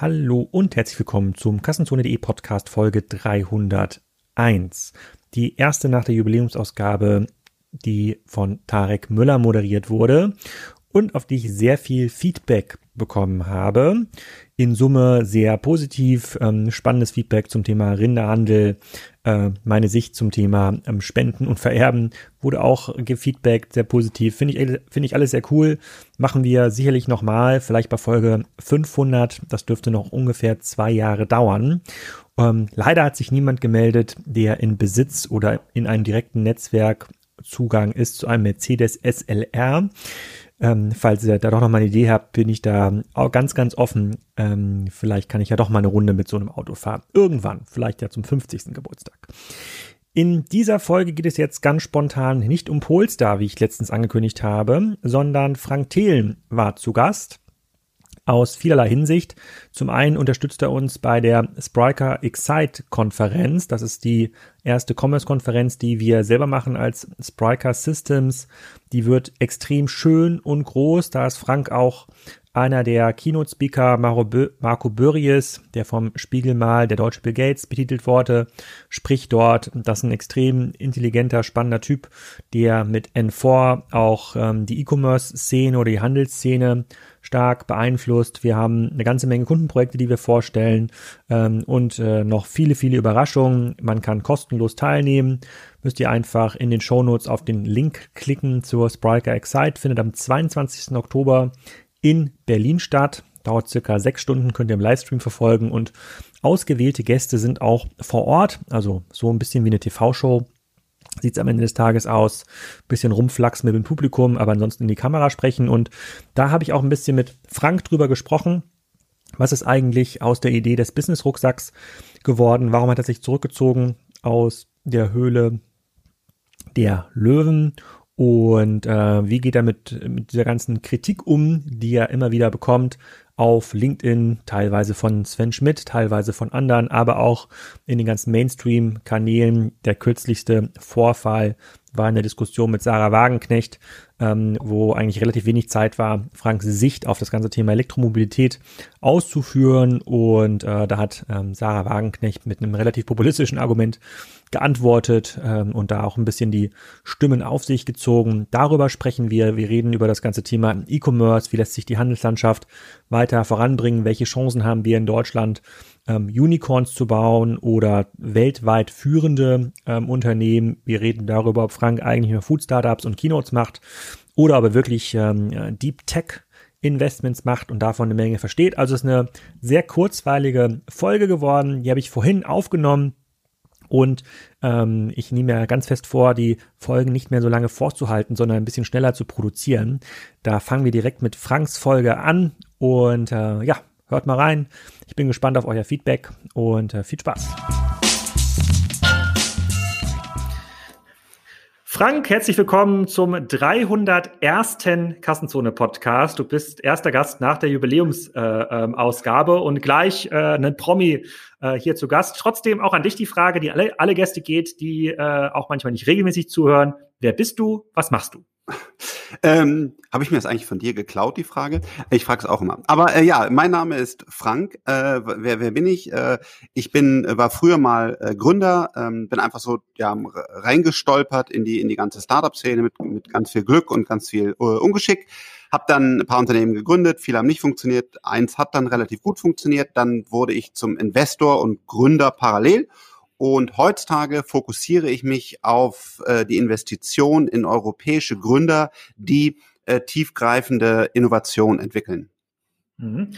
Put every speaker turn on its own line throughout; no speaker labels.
Hallo und herzlich willkommen zum Kassenzone.de Podcast Folge 301. Die erste nach der Jubiläumsausgabe, die von Tarek Müller moderiert wurde und auf die ich sehr viel Feedback bekommen habe. In Summe sehr positiv, ähm, spannendes Feedback zum Thema Rinderhandel, äh, meine Sicht zum Thema ähm, Spenden und Vererben wurde auch gefeedbackt, sehr positiv. Finde ich, finde ich alles sehr cool. Machen wir sicherlich nochmal, vielleicht bei Folge 500. Das dürfte noch ungefähr zwei Jahre dauern. Ähm, leider hat sich niemand gemeldet, der in Besitz oder in einem direkten Netzwerk Zugang ist zu einem Mercedes SLR. Ähm, falls ihr da doch noch mal eine Idee habt, bin ich da auch ganz, ganz offen. Ähm, vielleicht kann ich ja doch mal eine Runde mit so einem Auto fahren. Irgendwann, vielleicht ja zum 50. Geburtstag. In dieser Folge geht es jetzt ganz spontan nicht um Polestar, wie ich letztens angekündigt habe, sondern Frank Thelen war zu Gast aus vielerlei Hinsicht. Zum einen unterstützt er uns bei der Spriker Excite Konferenz. Das ist die erste Commerce-Konferenz, die wir selber machen als Spriker Systems. Die wird extrem schön und groß. Da ist Frank auch einer der Keynote-Speaker, Marco Börries, der vom Spiegel mal der deutsche Bill Gates betitelt wurde, spricht dort. Das ist ein extrem intelligenter, spannender Typ, der mit N4 auch ähm, die E-Commerce-Szene oder die Handelsszene stark beeinflusst. Wir haben eine ganze Menge Kundenprojekte, die wir vorstellen ähm, und äh, noch viele, viele Überraschungen. Man kann kostenlos teilnehmen. Müsst ihr einfach in den Shownotes auf den Link klicken zur Spriker Excite. Findet am 22. Oktober in Berlin statt. Dauert circa sechs Stunden, könnt ihr im Livestream verfolgen und ausgewählte Gäste sind auch vor Ort, also so ein bisschen wie eine TV-Show sieht es am Ende des Tages aus. Bisschen rumflachsen mit dem Publikum, aber ansonsten in die Kamera sprechen. Und da habe ich auch ein bisschen mit Frank drüber gesprochen. Was ist eigentlich aus der Idee des Business-Rucksacks geworden? Warum hat er sich zurückgezogen aus der Höhle der Löwen? Und äh, wie geht er mit, mit dieser ganzen Kritik um, die er immer wieder bekommt? Auf LinkedIn, teilweise von Sven Schmidt, teilweise von anderen, aber auch in den ganzen Mainstream-Kanälen. Der kürzlichste Vorfall war in der Diskussion mit Sarah Wagenknecht, ähm, wo eigentlich relativ wenig Zeit war, Franks Sicht auf das ganze Thema Elektromobilität auszuführen. Und äh, da hat ähm, Sarah Wagenknecht mit einem relativ populistischen Argument geantwortet ähm, und da auch ein bisschen die Stimmen auf sich gezogen. Darüber sprechen wir. Wir reden über das ganze Thema E-Commerce. Wie lässt sich die Handelslandschaft weiter voranbringen? Welche Chancen haben wir in Deutschland, ähm, Unicorns zu bauen oder weltweit führende ähm, Unternehmen? Wir reden darüber, ob Frank eigentlich nur Food Startups und Keynotes macht oder ob er wirklich ähm, Deep Tech Investments macht und davon eine Menge versteht. Also es ist eine sehr kurzweilige Folge geworden. Die habe ich vorhin aufgenommen und ähm, ich nehme mir ganz fest vor, die Folgen nicht mehr so lange vorzuhalten, sondern ein bisschen schneller zu produzieren. Da fangen wir direkt mit Franks Folge an und äh, ja, hört mal rein. Ich bin gespannt auf euer Feedback und äh, viel Spaß. Frank, herzlich willkommen zum 301. Kassenzone-Podcast. Du bist erster Gast nach der Jubiläumsausgabe äh, ähm, und gleich äh, ein Promi äh, hier zu Gast. Trotzdem auch an dich die Frage, die alle, alle Gäste geht, die äh, auch manchmal nicht regelmäßig zuhören. Wer bist du? Was machst du?
Ähm, Habe ich mir das eigentlich von dir geklaut, die Frage? Ich frage es auch immer. Aber äh, ja, mein Name ist Frank. Äh, wer, wer bin ich? Äh, ich bin, war früher mal äh, Gründer, ähm, bin einfach so ja, reingestolpert in die, in die ganze Startup-Szene mit, mit ganz viel Glück und ganz viel äh, Ungeschick. Hab dann ein paar Unternehmen gegründet, viele haben nicht funktioniert, eins hat dann relativ gut funktioniert, dann wurde ich zum Investor und Gründer parallel und heutzutage fokussiere ich mich auf äh, die Investition in europäische Gründer, die äh, tiefgreifende Innovation entwickeln.
Mhm.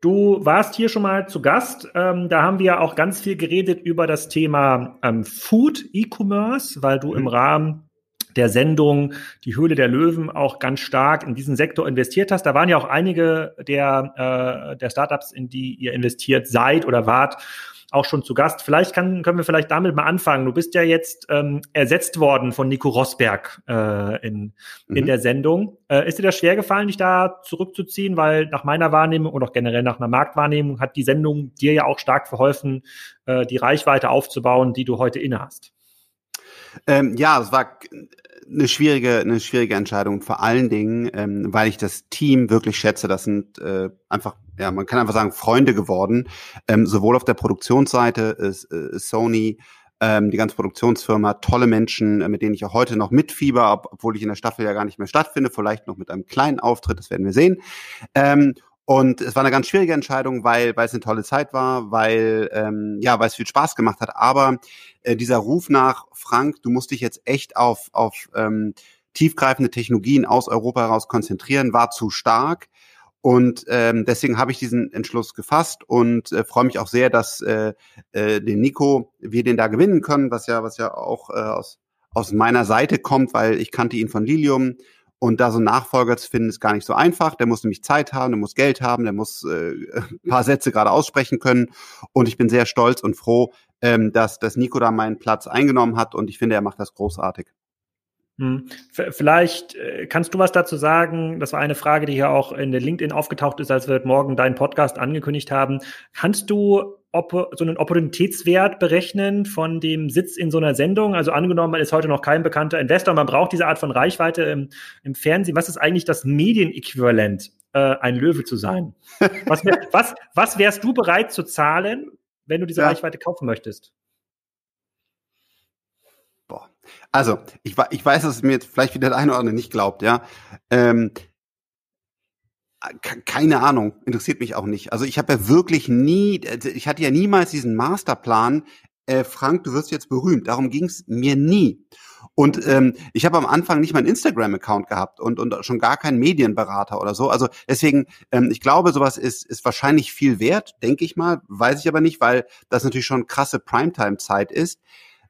Du warst hier schon mal zu Gast. Ähm, da haben wir auch ganz viel geredet über das Thema ähm, Food E-Commerce, weil du mhm. im Rahmen der Sendung Die Höhle der Löwen auch ganz stark in diesen Sektor investiert hast. Da waren ja auch einige der, äh, der Startups, in die ihr investiert seid oder wart, auch schon zu Gast. Vielleicht kann, können wir vielleicht damit mal anfangen. Du bist ja jetzt ähm, ersetzt worden von Nico Rosberg äh, in, in mhm. der Sendung. Äh, ist dir das schwer gefallen, dich da zurückzuziehen? Weil nach meiner Wahrnehmung und auch generell nach einer Marktwahrnehmung hat die Sendung dir ja auch stark verholfen, äh, die Reichweite aufzubauen, die du heute inne hast.
Ähm, ja, es war eine schwierige, eine schwierige Entscheidung. Vor allen Dingen, ähm, weil ich das Team wirklich schätze. Das sind äh, einfach ja, man kann einfach sagen, Freunde geworden. Ähm, sowohl auf der Produktionsseite ist, ist Sony, ähm, die ganze Produktionsfirma, tolle Menschen, äh, mit denen ich auch heute noch mitfieber, ob, obwohl ich in der Staffel ja gar nicht mehr stattfinde, vielleicht noch mit einem kleinen Auftritt, das werden wir sehen. Ähm, und es war eine ganz schwierige Entscheidung, weil, weil es eine tolle Zeit war, weil, ähm, ja, weil es viel Spaß gemacht hat. Aber äh, dieser Ruf nach, Frank, du musst dich jetzt echt auf, auf ähm, tiefgreifende Technologien aus Europa heraus konzentrieren, war zu stark. Und ähm, deswegen habe ich diesen Entschluss gefasst und äh, freue mich auch sehr, dass äh, äh, den Nico wir den da gewinnen können, was ja was ja auch äh, aus aus meiner Seite kommt, weil ich kannte ihn von Lilium und da so einen Nachfolger zu finden ist gar nicht so einfach. Der muss nämlich Zeit haben, der muss Geld haben, der muss äh, ein paar Sätze gerade aussprechen können und ich bin sehr stolz und froh, ähm, dass dass Nico da meinen Platz eingenommen hat und ich finde, er macht das großartig.
Hm. Vielleicht äh, kannst du was dazu sagen. Das war eine Frage, die hier auch in der LinkedIn aufgetaucht ist, als wir morgen deinen Podcast angekündigt haben. Kannst du so einen Opportunitätswert berechnen von dem Sitz in so einer Sendung? Also angenommen, man ist heute noch kein bekannter Investor, man braucht diese Art von Reichweite im, im Fernsehen. Was ist eigentlich das Medienäquivalent, äh, ein Löwe zu sein? Was, wär, was, was wärst du bereit zu zahlen, wenn du diese ja. Reichweite kaufen möchtest?
Also, ich, ich weiß, dass es mir jetzt vielleicht wieder der eine oder andere nicht glaubt, ja. Ähm, keine Ahnung, interessiert mich auch nicht. Also ich habe ja wirklich nie, also ich hatte ja niemals diesen Masterplan, äh, Frank, du wirst jetzt berühmt. Darum ging es mir nie. Und ähm, ich habe am Anfang nicht mal einen Instagram-Account gehabt und, und schon gar keinen Medienberater oder so. Also deswegen, ähm, ich glaube, sowas ist, ist wahrscheinlich viel wert, denke ich mal, weiß ich aber nicht, weil das natürlich schon krasse Primetime-Zeit ist.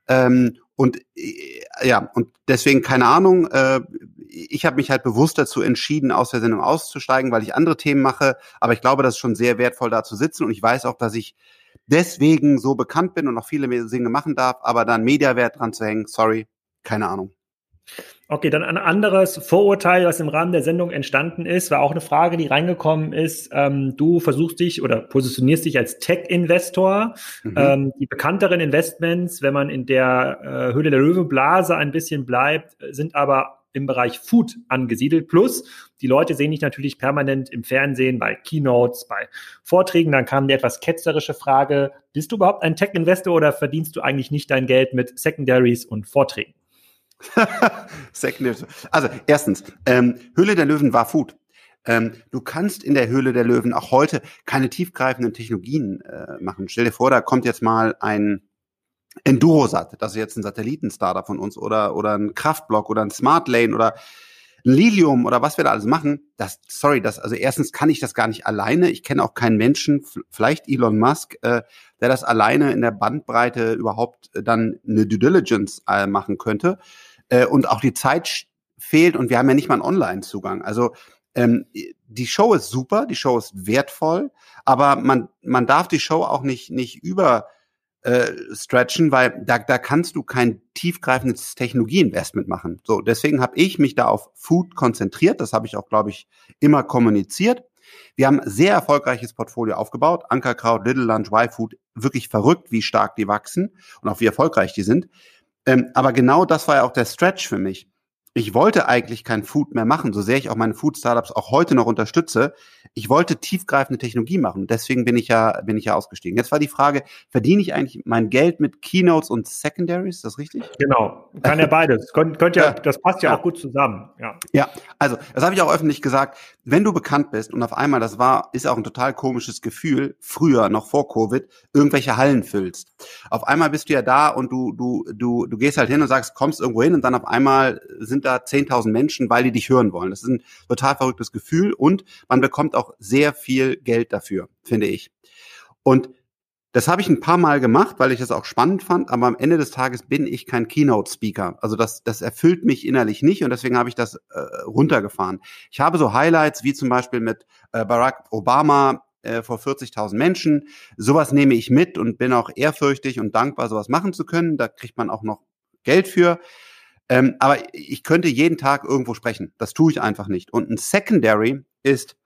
Ähm, und äh, ja, und deswegen keine Ahnung. Äh, ich habe mich halt bewusst dazu entschieden, aus der Sendung auszusteigen, weil ich andere Themen mache. Aber ich glaube, das ist schon sehr wertvoll, da zu sitzen. Und ich weiß auch, dass ich deswegen so bekannt bin und noch viele Dinge machen darf. Aber da einen Mediawert dran zu hängen, sorry, keine Ahnung.
Okay, dann ein anderes Vorurteil, was im Rahmen der Sendung entstanden ist, war auch eine Frage, die reingekommen ist. Ähm, du versuchst dich oder positionierst dich als Tech-Investor. Mhm. Ähm, die bekannteren Investments, wenn man in der äh, Höhle der Löwenblase ein bisschen bleibt, sind aber im Bereich Food angesiedelt. Plus, die Leute sehen dich natürlich permanent im Fernsehen, bei Keynotes, bei Vorträgen. Dann kam die etwas ketzerische Frage, bist du überhaupt ein Tech-Investor oder verdienst du eigentlich nicht dein Geld mit Secondaries und Vorträgen?
also erstens, ähm, Höhle der Löwen war Food. Ähm, du kannst in der Höhle der Löwen auch heute keine tiefgreifenden Technologien äh, machen. Stell dir vor, da kommt jetzt mal ein Endurosat, das ist jetzt ein Satellitenstarter von uns, oder, oder ein Kraftblock oder ein Smart Lane oder ein Lilium oder was wir da alles machen. Das, sorry, das, also erstens kann ich das gar nicht alleine. Ich kenne auch keinen Menschen, vielleicht Elon Musk, äh, der das alleine in der Bandbreite überhaupt dann eine Due Diligence äh, machen könnte äh, und auch die Zeit fehlt und wir haben ja nicht mal einen Online-Zugang. Also ähm, die Show ist super, die Show ist wertvoll, aber man, man darf die Show auch nicht, nicht über äh, stretchen, weil da, da kannst du kein tiefgreifendes Technologieinvestment machen. So, deswegen habe ich mich da auf Food konzentriert. Das habe ich auch, glaube ich, immer kommuniziert. Wir haben sehr erfolgreiches Portfolio aufgebaut. Ankerkraut, Little Lunch, Y-Food, wirklich verrückt, wie stark die wachsen und auch wie erfolgreich die sind. Ähm, aber genau das war ja auch der Stretch für mich. Ich wollte eigentlich kein Food mehr machen, so sehr ich auch meine Food-Startups auch heute noch unterstütze. Ich wollte tiefgreifende Technologie machen. Deswegen bin ich ja, bin ich ja ausgestiegen. Jetzt war die Frage, verdiene ich eigentlich mein Geld mit Keynotes und Secondaries? Ist das richtig?
Genau. Kann ja beides. Könnt, könnt ja, ja, das passt ja, ja, auch gut zusammen. Ja.
Ja. Also, das habe ich auch öffentlich gesagt. Wenn du bekannt bist und auf einmal, das war, ist auch ein total komisches Gefühl, früher, noch vor Covid, irgendwelche Hallen füllst. Auf einmal bist du ja da und du, du, du, du gehst halt hin und sagst, kommst irgendwo hin und dann auf einmal sind da 10.000 Menschen, weil die dich hören wollen. Das ist ein total verrücktes Gefühl und man bekommt auch sehr viel Geld dafür, finde ich. Und das habe ich ein paar Mal gemacht, weil ich das auch spannend fand, aber am Ende des Tages bin ich kein Keynote-Speaker. Also das, das erfüllt mich innerlich nicht und deswegen habe ich das äh, runtergefahren. Ich habe so Highlights wie zum Beispiel mit äh, Barack Obama äh, vor 40.000 Menschen. Sowas nehme ich mit und bin auch ehrfürchtig und dankbar, sowas machen zu können. Da kriegt man auch noch Geld für. Ähm, aber ich könnte jeden Tag irgendwo sprechen. Das tue ich einfach nicht. Und ein Secondary ist,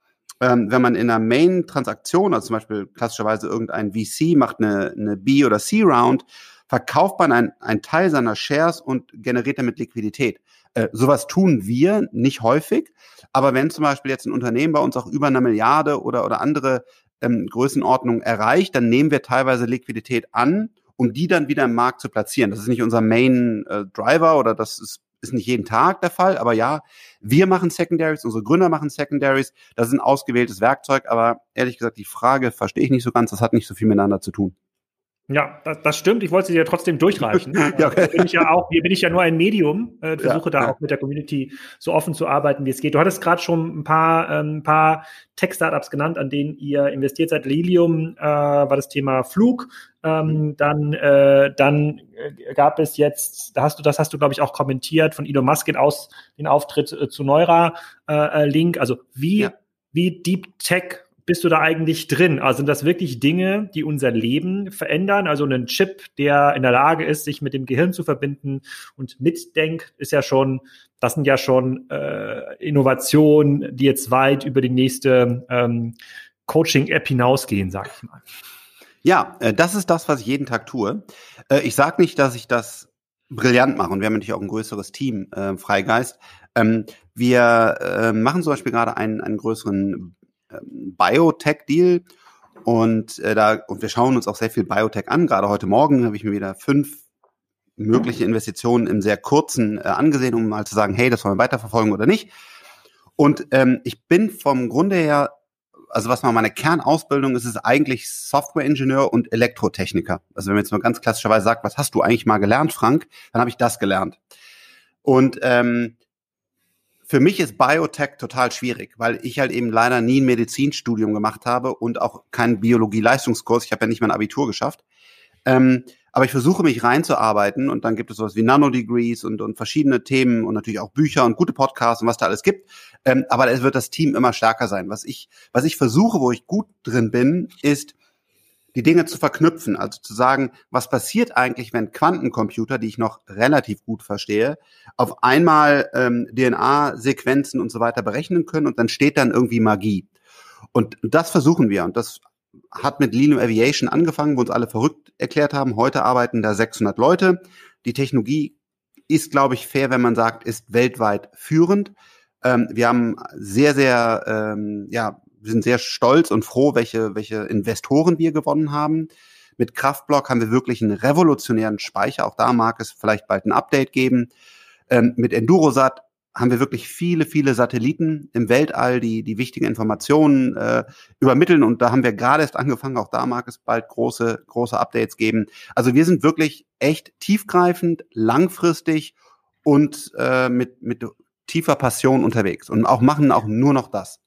ähm, wenn man in einer Main-Transaktion, also zum Beispiel klassischerweise irgendein VC macht eine, eine B- oder C-Round, verkauft man einen Teil seiner Shares und generiert damit Liquidität. Äh, sowas tun wir nicht häufig, aber wenn zum Beispiel jetzt ein Unternehmen bei uns auch über eine Milliarde oder, oder andere ähm, Größenordnung erreicht, dann nehmen wir teilweise Liquidität an, um die dann wieder im Markt zu platzieren. Das ist nicht unser Main äh, Driver oder das ist ist nicht jeden Tag der Fall, aber ja, wir machen Secondaries, unsere Gründer machen Secondaries, das ist ein ausgewähltes Werkzeug, aber ehrlich gesagt, die Frage verstehe ich nicht so ganz, das hat nicht so viel miteinander zu tun.
Ja, das, das stimmt. Ich wollte sie dir trotzdem durchreichen. ja, okay. bin ich ja auch, hier bin ich ja nur ein Medium, äh, versuche ja, da ja. auch mit der Community so offen zu arbeiten, wie es geht. Du hattest gerade schon ein paar, ähm, ein paar Tech-Startups genannt, an denen ihr investiert seid. Lilium äh, war das Thema Flug. Ähm, dann, äh, dann äh, gab es jetzt, da hast du, das hast du, glaube ich, auch kommentiert von Elon Musk aus den Auftritt äh, zu Neura äh, Link. Also wie, ja. wie Deep Tech bist du da eigentlich drin? Also sind das wirklich Dinge, die unser Leben verändern? Also ein Chip, der in der Lage ist, sich mit dem Gehirn zu verbinden und mitdenkt, ist ja schon, das sind ja schon äh, Innovationen, die jetzt weit über die nächste ähm, Coaching-App hinausgehen, sag ich mal.
Ja, äh, das ist das, was ich jeden Tag tue. Äh, ich sage nicht, dass ich das brillant mache und wir haben natürlich auch ein größeres Team, äh, Freigeist. Ähm, wir äh, machen zum Beispiel gerade einen, einen größeren Biotech-Deal. Und äh, da, und wir schauen uns auch sehr viel Biotech an. Gerade heute Morgen habe ich mir wieder fünf mögliche Investitionen im sehr kurzen äh, angesehen, um mal zu sagen, hey, das wollen wir weiterverfolgen oder nicht. Und ähm, ich bin vom Grunde her, also was mal meine Kernausbildung ist, ist eigentlich Software-Ingenieur und Elektrotechniker. Also wenn man jetzt mal ganz klassischerweise sagt, was hast du eigentlich mal gelernt, Frank, dann habe ich das gelernt. Und ähm, für mich ist Biotech total schwierig, weil ich halt eben leider nie ein Medizinstudium gemacht habe und auch keinen Biologie-Leistungskurs. Ich habe ja nicht mein Abitur geschafft. Ähm, aber ich versuche mich reinzuarbeiten und dann gibt es sowas wie Nanodegrees und, und verschiedene Themen und natürlich auch Bücher und gute Podcasts und was da alles gibt. Ähm, aber es wird das Team immer stärker sein. Was ich, was ich versuche, wo ich gut drin bin, ist die Dinge zu verknüpfen, also zu sagen, was passiert eigentlich, wenn Quantencomputer, die ich noch relativ gut verstehe, auf einmal ähm, DNA-Sequenzen und so weiter berechnen können und dann steht dann irgendwie Magie. Und das versuchen wir und das hat mit Lino Aviation angefangen, wo uns alle verrückt erklärt haben. Heute arbeiten da 600 Leute. Die Technologie ist, glaube ich, fair, wenn man sagt, ist weltweit führend. Ähm, wir haben sehr, sehr ähm, ja, wir sind sehr stolz und froh, welche, welche Investoren wir gewonnen haben. Mit Kraftblock haben wir wirklich einen revolutionären Speicher. Auch da mag es vielleicht bald ein Update geben. Ähm, mit Endurosat haben wir wirklich viele, viele Satelliten im Weltall, die die wichtigen Informationen äh, übermitteln. Und da haben wir gerade erst angefangen. Auch da mag es bald große, große Updates geben. Also wir sind wirklich echt tiefgreifend, langfristig und äh, mit, mit tiefer Passion unterwegs und auch machen auch nur noch das.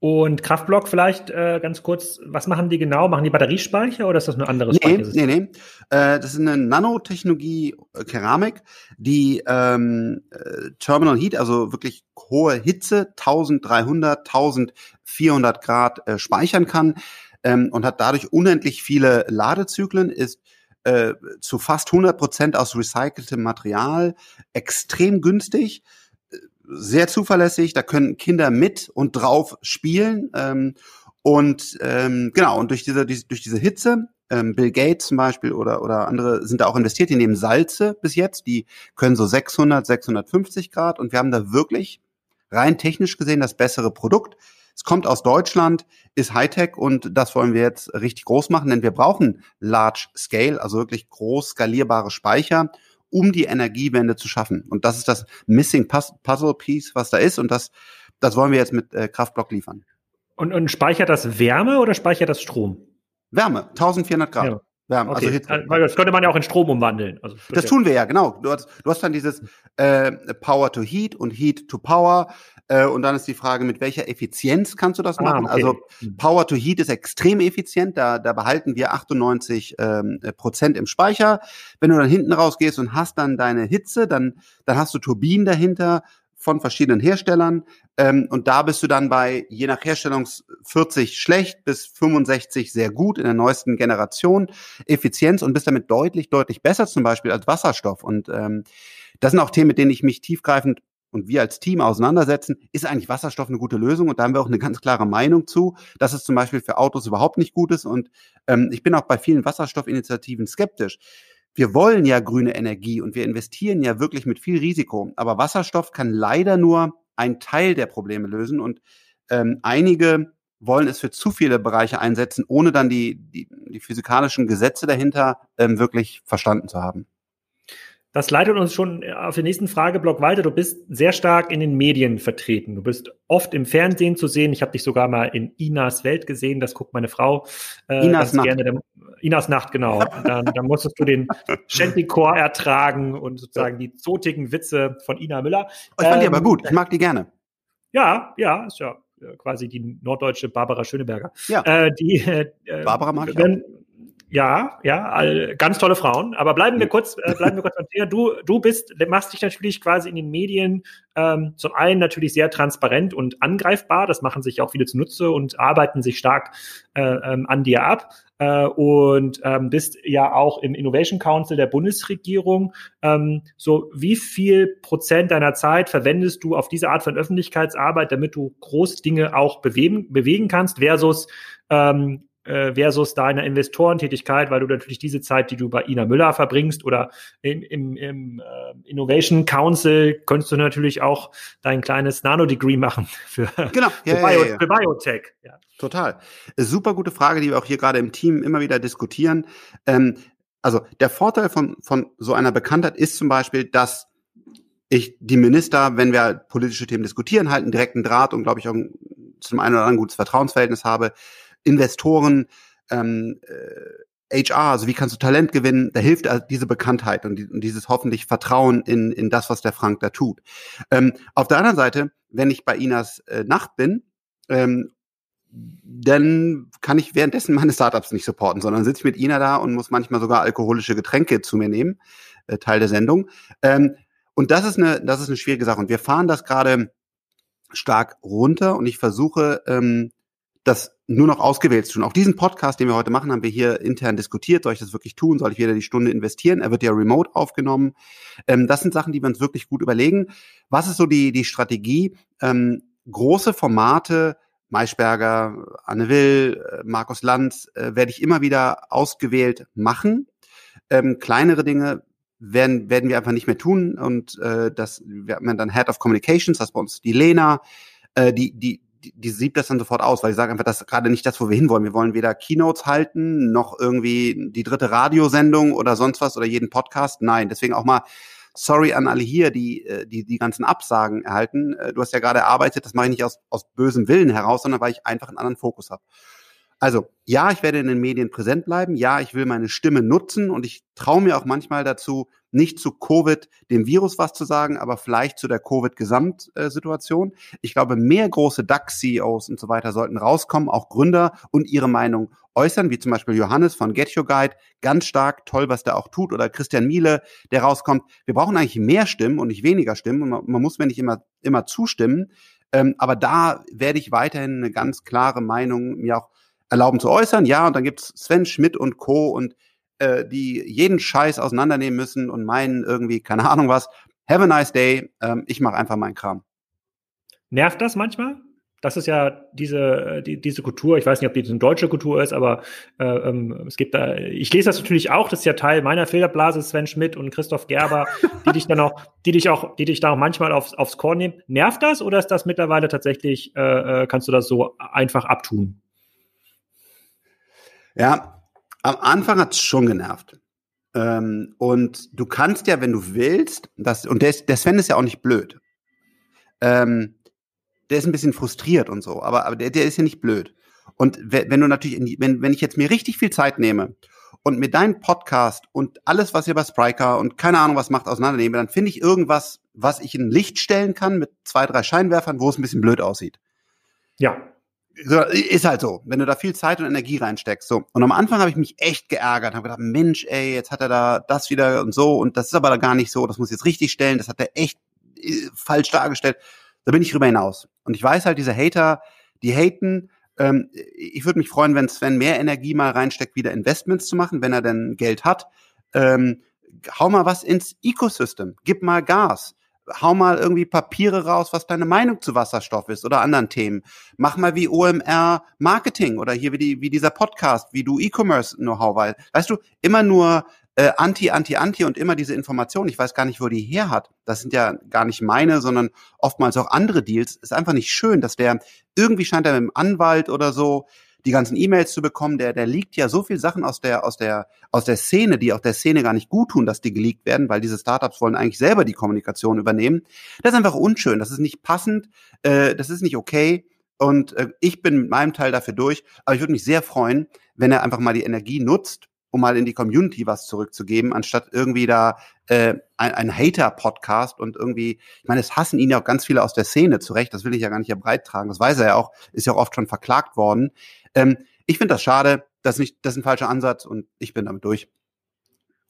Und Kraftblock vielleicht äh, ganz kurz, was machen die genau? Machen die Batteriespeicher oder ist das ein anderes
nee, Nee, nee. Äh, das ist eine Nanotechnologie äh, Keramik, die ähm, äh, Terminal Heat, also wirklich hohe Hitze, 1300, 1400 Grad äh, speichern kann ähm, und hat dadurch unendlich viele Ladezyklen, ist äh, zu fast 100 Prozent aus recyceltem Material, extrem günstig sehr zuverlässig, da können Kinder mit und drauf spielen. Ähm, und ähm, genau, und durch diese, durch diese Hitze, ähm, Bill Gates zum Beispiel oder, oder andere sind da auch investiert, die nehmen Salze bis jetzt, die können so 600, 650 Grad. Und wir haben da wirklich rein technisch gesehen das bessere Produkt. Es kommt aus Deutschland, ist Hightech und das wollen wir jetzt richtig groß machen, denn wir brauchen Large Scale, also wirklich groß skalierbare Speicher um die Energiewende zu schaffen. Und das ist das Missing Puzzle Piece, was da ist. Und das, das wollen wir jetzt mit äh, Kraftblock liefern.
Und, und speichert das Wärme oder speichert das Strom?
Wärme, 1400 Grad. Ja.
Wärme, okay. also Hitze. Weil das könnte man ja auch in Strom umwandeln.
Also das tun wir ja, genau. Du hast, du hast dann dieses äh, Power to Heat und Heat to Power. Äh, und dann ist die Frage, mit welcher Effizienz kannst du das ah, machen? Okay. Also. Power to Heat ist extrem effizient, da, da behalten wir 98 ähm, Prozent im Speicher. Wenn du dann hinten rausgehst und hast dann deine Hitze, dann, dann hast du Turbinen dahinter von verschiedenen Herstellern. Ähm, und da bist du dann bei, je nach Herstellung 40 schlecht bis 65 sehr gut in der neuesten Generation Effizienz und bist damit deutlich, deutlich besser zum Beispiel als Wasserstoff. Und ähm, das sind auch Themen, mit denen ich mich tiefgreifend und wir als Team auseinandersetzen, ist eigentlich Wasserstoff eine gute Lösung? Und da haben wir auch eine ganz klare Meinung zu, dass es zum Beispiel für Autos überhaupt nicht gut ist. Und ähm, ich bin auch bei vielen Wasserstoffinitiativen skeptisch. wir wollen ja grüne Energie und wir investieren ja wirklich mit viel Risiko. Aber Wasserstoff kann leider nur einen Teil der Probleme lösen und ähm, einige wollen es für zu viele Bereiche einsetzen, ohne dann die, die, die physikalischen Gesetze dahinter ähm, wirklich verstanden zu haben.
Das leitet uns schon auf den nächsten Frageblock weiter. Du bist sehr stark in den Medien vertreten. Du bist oft im Fernsehen zu sehen. Ich habe dich sogar mal in Inas Welt gesehen. Das guckt meine Frau
äh, Inas Nacht.
gerne. Der, Inas Nacht, genau. dann, dann musstest du den Shanty-Chor ertragen und sozusagen die zotigen Witze von Ina Müller.
Ich fand ähm, die aber gut. Ich mag die gerne.
Ja, ja, ist ja äh, quasi die norddeutsche Barbara Schöneberger.
Ja.
Äh, die, äh,
Barbara mag ich auch.
Ja, ja, ganz tolle Frauen. Aber bleiben wir kurz, äh, bleiben wir kurz beim Thema. Du, du bist, machst dich natürlich quasi in den Medien ähm, zum einen natürlich sehr transparent und angreifbar. Das machen sich auch viele zunutze und arbeiten sich stark äh, ähm, an dir ab. Äh, und ähm, bist ja auch im Innovation Council der Bundesregierung. Ähm, so, wie viel Prozent deiner Zeit verwendest du auf diese Art von Öffentlichkeitsarbeit, damit du große Dinge auch bewegen, bewegen kannst, versus ähm, äh, versus deiner Investorentätigkeit, weil du natürlich diese Zeit, die du bei Ina Müller verbringst oder im, im, im äh, Innovation Council, könntest du natürlich auch dein kleines Nano-Degree machen für,
genau.
ja, für, Bio, ja, ja. für Biotech.
Ja. Total. Super gute Frage, die wir auch hier gerade im Team immer wieder diskutieren. Ähm, also der Vorteil von, von so einer Bekanntheit ist zum Beispiel, dass ich die Minister, wenn wir politische Themen diskutieren, halt einen direkten Draht und glaube ich auch zum einen oder anderen gutes Vertrauensverhältnis habe. Investoren, ähm, äh, HR, also wie kannst du Talent gewinnen, da hilft also diese Bekanntheit und, die, und, dieses hoffentlich Vertrauen in, in das, was der Frank da tut. Ähm, auf der anderen Seite, wenn ich bei Inas äh, Nacht bin, ähm, dann kann ich währenddessen meine Startups nicht supporten, sondern sitze ich mit Ina da und muss manchmal sogar alkoholische Getränke zu mir nehmen, äh, Teil der Sendung. Ähm, und das ist eine, das ist eine schwierige Sache. Und wir fahren das gerade stark runter und ich versuche, ähm, das nur noch ausgewählt zu tun. Auch diesen Podcast, den wir heute machen, haben wir hier intern diskutiert. Soll ich das wirklich tun? Soll ich wieder die Stunde investieren? Er wird ja remote aufgenommen. Ähm, das sind Sachen, die wir uns wirklich gut überlegen. Was ist so die, die Strategie? Ähm, große Formate, Maischberger, Anne Will, äh, Markus Lanz, äh, werde ich immer wieder ausgewählt machen. Ähm, kleinere Dinge werden, werden wir einfach nicht mehr tun. Und äh, das, wir haben dann Head of Communications, das ist bei uns die Lena, äh, die, die, die, die sieht das dann sofort aus, weil ich sage einfach, das ist gerade nicht das, wo wir hinwollen. Wir wollen weder Keynotes halten, noch irgendwie die dritte Radiosendung oder sonst was oder jeden Podcast. Nein, deswegen auch mal sorry an alle hier, die äh, die, die ganzen Absagen erhalten. Äh, du hast ja gerade erarbeitet, das mache ich nicht aus, aus bösem Willen heraus, sondern weil ich einfach einen anderen Fokus habe. Also, ja, ich werde in den Medien präsent bleiben. Ja, ich will meine Stimme nutzen und ich traue mir auch manchmal dazu, nicht zu Covid, dem Virus was zu sagen, aber vielleicht zu der Covid-Gesamtsituation. Ich glaube, mehr große DAX-CEOs und so weiter sollten rauskommen, auch Gründer und ihre Meinung äußern, wie zum Beispiel Johannes von Get Your Guide. Ganz stark, toll, was der auch tut. Oder Christian Miele, der rauskommt. Wir brauchen eigentlich mehr Stimmen und nicht weniger Stimmen. Und man, muss mir nicht immer, immer zustimmen. Ähm, aber da werde ich weiterhin eine ganz klare Meinung mir auch erlauben zu äußern. Ja, und dann gibt's Sven Schmidt und Co. und äh, die jeden Scheiß auseinandernehmen müssen und meinen irgendwie, keine Ahnung was. Have a nice day. Ähm, ich mache einfach meinen Kram.
Nervt das manchmal? Das ist ja diese, äh, die, diese Kultur, ich weiß nicht, ob die eine deutsche Kultur ist, aber äh, ähm, es gibt da, ich lese das natürlich auch, das ist ja Teil meiner Filterblase, Sven Schmidt und Christoph Gerber, die dich dann auch, die dich auch, die dich da auch manchmal aufs, aufs Korn nehmen. Nervt das oder ist das mittlerweile tatsächlich, äh, äh kannst du das so einfach abtun?
Ja, am Anfang hat's schon genervt. Ähm, und du kannst ja, wenn du willst, das, und der, der Sven ist ja auch nicht blöd. Ähm, der ist ein bisschen frustriert und so, aber, aber der, der ist ja nicht blöd. Und wenn du natürlich, die, wenn, wenn ich jetzt mir richtig viel Zeit nehme und mir deinen Podcast und alles, was ihr bei Spriker und keine Ahnung was macht, auseinandernehme, dann finde ich irgendwas, was ich in Licht stellen kann mit zwei, drei Scheinwerfern, wo es ein bisschen blöd aussieht.
Ja,
ist halt so, wenn du da viel Zeit und Energie reinsteckst. So. Und am Anfang habe ich mich echt geärgert, habe gedacht, Mensch, ey, jetzt hat er da das wieder und so und das ist aber da gar nicht so, das muss ich jetzt richtig stellen, das hat er echt äh, falsch dargestellt. Da bin ich rüber hinaus. Und ich weiß halt, diese Hater, die haten, ähm, ich würde mich freuen, wenn Sven mehr Energie mal reinsteckt, wieder Investments zu machen, wenn er denn Geld hat. Ähm, hau mal was ins Ecosystem, gib mal Gas hau mal irgendwie Papiere raus, was deine Meinung zu Wasserstoff ist oder anderen Themen. Mach mal wie OMR Marketing oder hier wie, die, wie dieser Podcast, wie du E-Commerce Know-how, weil, weißt du, immer nur äh, anti, anti, anti und immer diese Information. Ich weiß gar nicht, wo die her hat. Das sind ja gar nicht meine, sondern oftmals auch andere Deals. Ist einfach nicht schön, dass der irgendwie scheint er mit dem Anwalt oder so die ganzen E-Mails zu bekommen, der, der liegt ja so viel Sachen aus der, aus der, aus der Szene, die auch der Szene gar nicht gut tun, dass die geleakt werden, weil diese Startups wollen eigentlich selber die Kommunikation übernehmen. Das ist einfach unschön, das ist nicht passend, äh, das ist nicht okay. Und äh, ich bin mit meinem Teil dafür durch, aber ich würde mich sehr freuen, wenn er einfach mal die Energie nutzt, um mal in die Community was zurückzugeben, anstatt irgendwie da äh, ein, ein Hater-Podcast und irgendwie, ich meine, es hassen ihn ja auch ganz viele aus der Szene zurecht, das will ich ja gar nicht hier breit tragen, das weiß er ja auch, ist ja auch oft schon verklagt worden. Ähm, ich finde das schade, das nicht, das ist ein falscher Ansatz und ich bin damit durch.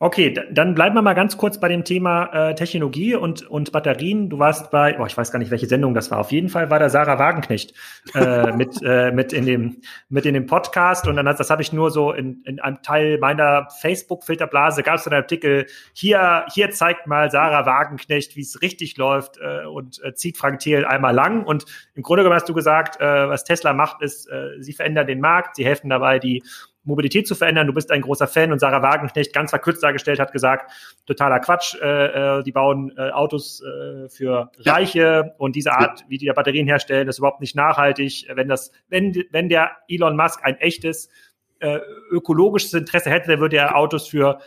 Okay, dann bleiben wir mal ganz kurz bei dem Thema äh, Technologie und, und Batterien. Du warst bei, oh, ich weiß gar nicht, welche Sendung das war. Auf jeden Fall war da Sarah Wagenknecht äh, mit, äh, mit, in dem, mit in dem Podcast. Und dann das, das habe ich nur so in, in einem Teil meiner Facebook-Filterblase, gab es einen Artikel, hier, hier zeigt mal Sarah Wagenknecht, wie es richtig läuft äh, und äh, zieht Frank Thiel einmal lang. Und im Grunde genommen hast du gesagt, äh, was Tesla macht, ist, äh, sie verändern den Markt, sie helfen dabei, die Mobilität zu verändern. Du bist ein großer Fan und Sarah Wagenknecht ganz verkürzt dargestellt hat gesagt, totaler Quatsch, äh, äh, die bauen äh, Autos äh, für Reiche und diese Art, wie die da Batterien herstellen, ist überhaupt nicht nachhaltig. Wenn das, wenn, wenn der Elon Musk ein echtes äh, ökologisches Interesse hätte, der würde er Autos für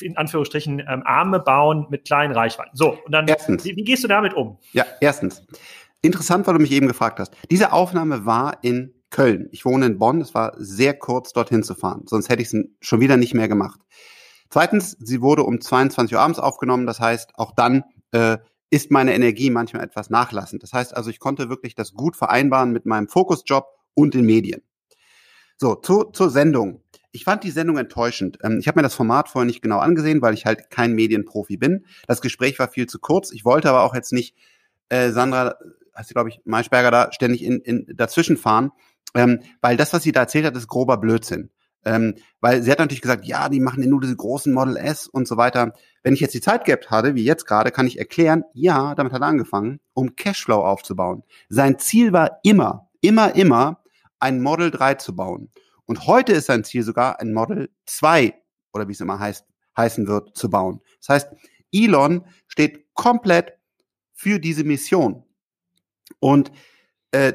in Anführungsstrichen ähm, Arme bauen mit kleinen Reichweiten. So, und dann, erstens. Wie, wie gehst du damit um?
Ja, erstens. Interessant, weil du mich eben gefragt hast. Diese Aufnahme war in Köln. Ich wohne in Bonn. Es war sehr kurz, dorthin zu fahren. Sonst hätte ich es schon wieder nicht mehr gemacht. Zweitens, sie wurde um 22 Uhr abends aufgenommen. Das heißt, auch dann äh, ist meine Energie manchmal etwas nachlassend. Das heißt also, ich konnte wirklich das gut vereinbaren mit meinem Fokusjob und den Medien. So, zu, zur Sendung. Ich fand die Sendung enttäuschend. Ähm, ich habe mir das Format vorher nicht genau angesehen, weil ich halt kein Medienprofi bin. Das Gespräch war viel zu kurz. Ich wollte aber auch jetzt nicht äh, Sandra, hast du glaube ich Maischberger da ständig in, in dazwischen fahren. Ähm, weil das, was sie da erzählt hat, ist grober Blödsinn. Ähm, weil sie hat natürlich gesagt, ja, die machen ja nur diese großen Model S und so weiter. Wenn ich jetzt die Zeit gehabt hatte, wie jetzt gerade, kann ich erklären, ja, damit hat er angefangen, um Cashflow aufzubauen. Sein Ziel war immer, immer, immer, ein Model 3 zu bauen. Und heute ist sein Ziel sogar, ein Model 2, oder wie es immer heißt, heißen wird, zu bauen. Das heißt, Elon steht komplett für diese Mission. Und äh,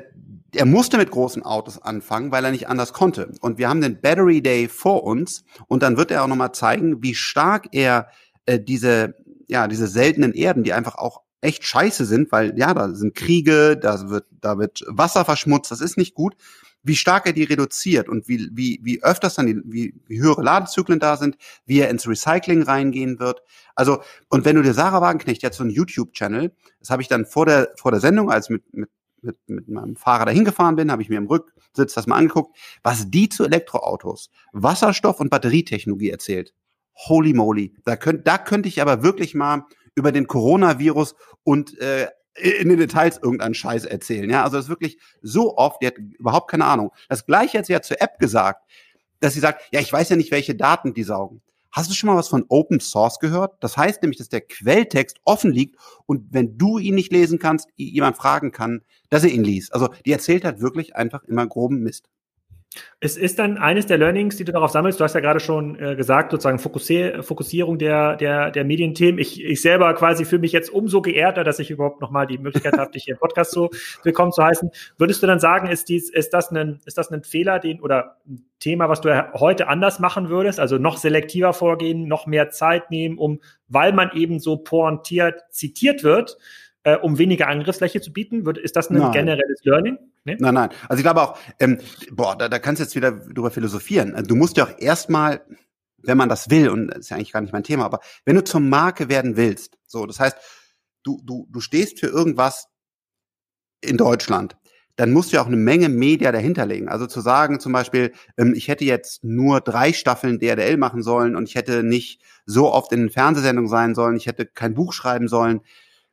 er musste mit großen Autos anfangen, weil er nicht anders konnte. Und wir haben den Battery Day vor uns und dann wird er auch nochmal zeigen, wie stark er äh, diese, ja, diese seltenen Erden, die einfach auch echt scheiße sind, weil ja, da sind Kriege, da wird, da wird Wasser verschmutzt, das ist nicht gut, wie stark er die reduziert und wie, wie, wie öfters dann die, wie, wie höhere Ladezyklen da sind, wie er ins Recycling reingehen wird. Also, und wenn du dir Sarah Wagenknecht jetzt so einen YouTube-Channel, das habe ich dann vor der, vor der Sendung, als mit, mit mit, mit meinem Fahrer dahin gefahren bin, habe ich mir im Rücksitz das mal angeguckt, was die zu Elektroautos, Wasserstoff und Batterietechnologie erzählt. Holy moly, da könnte da könnte ich aber wirklich mal über den Coronavirus und äh, in den Details irgendeinen Scheiß erzählen. Ja, also das ist wirklich so oft, die hat überhaupt keine Ahnung. Das gleiche hat sie ja zur App gesagt, dass sie sagt, ja, ich weiß ja nicht, welche Daten die saugen. Hast du schon mal was von Open Source gehört? Das heißt nämlich, dass der Quelltext offen liegt und wenn du ihn nicht lesen kannst, jemand fragen kann, dass er ihn liest. Also die erzählt halt wirklich einfach immer groben Mist.
Es ist dann eines der Learnings, die du darauf sammelst. Du hast ja gerade schon äh, gesagt, sozusagen Fokussier Fokussierung der, der, der Medienthemen. Ich, ich selber quasi fühle mich jetzt umso geehrter, dass ich überhaupt nochmal die Möglichkeit habe, dich hier im Podcast so willkommen zu heißen. Würdest du dann sagen, ist, dies, ist, das ein, ist das ein Fehler, den oder ein Thema, was du heute anders machen würdest? Also noch selektiver vorgehen, noch mehr Zeit nehmen, um, weil man eben so pointiert zitiert wird, äh, um weniger Angriffsfläche zu bieten? Wird, ist das ein Nein. generelles Learning?
Nee? Nein, nein. Also ich glaube auch, ähm, boah, da, da kannst du jetzt wieder drüber philosophieren. Du musst ja auch erstmal, wenn man das will, und das ist ja eigentlich gar nicht mein Thema, aber wenn du zur Marke werden willst, so, das heißt, du, du, du stehst für irgendwas in Deutschland, dann musst du ja auch eine Menge Media dahinterlegen. Also zu sagen zum Beispiel, ähm, ich hätte jetzt nur drei Staffeln DRDL machen sollen und ich hätte nicht so oft in Fernsehsendungen sein sollen, ich hätte kein Buch schreiben sollen.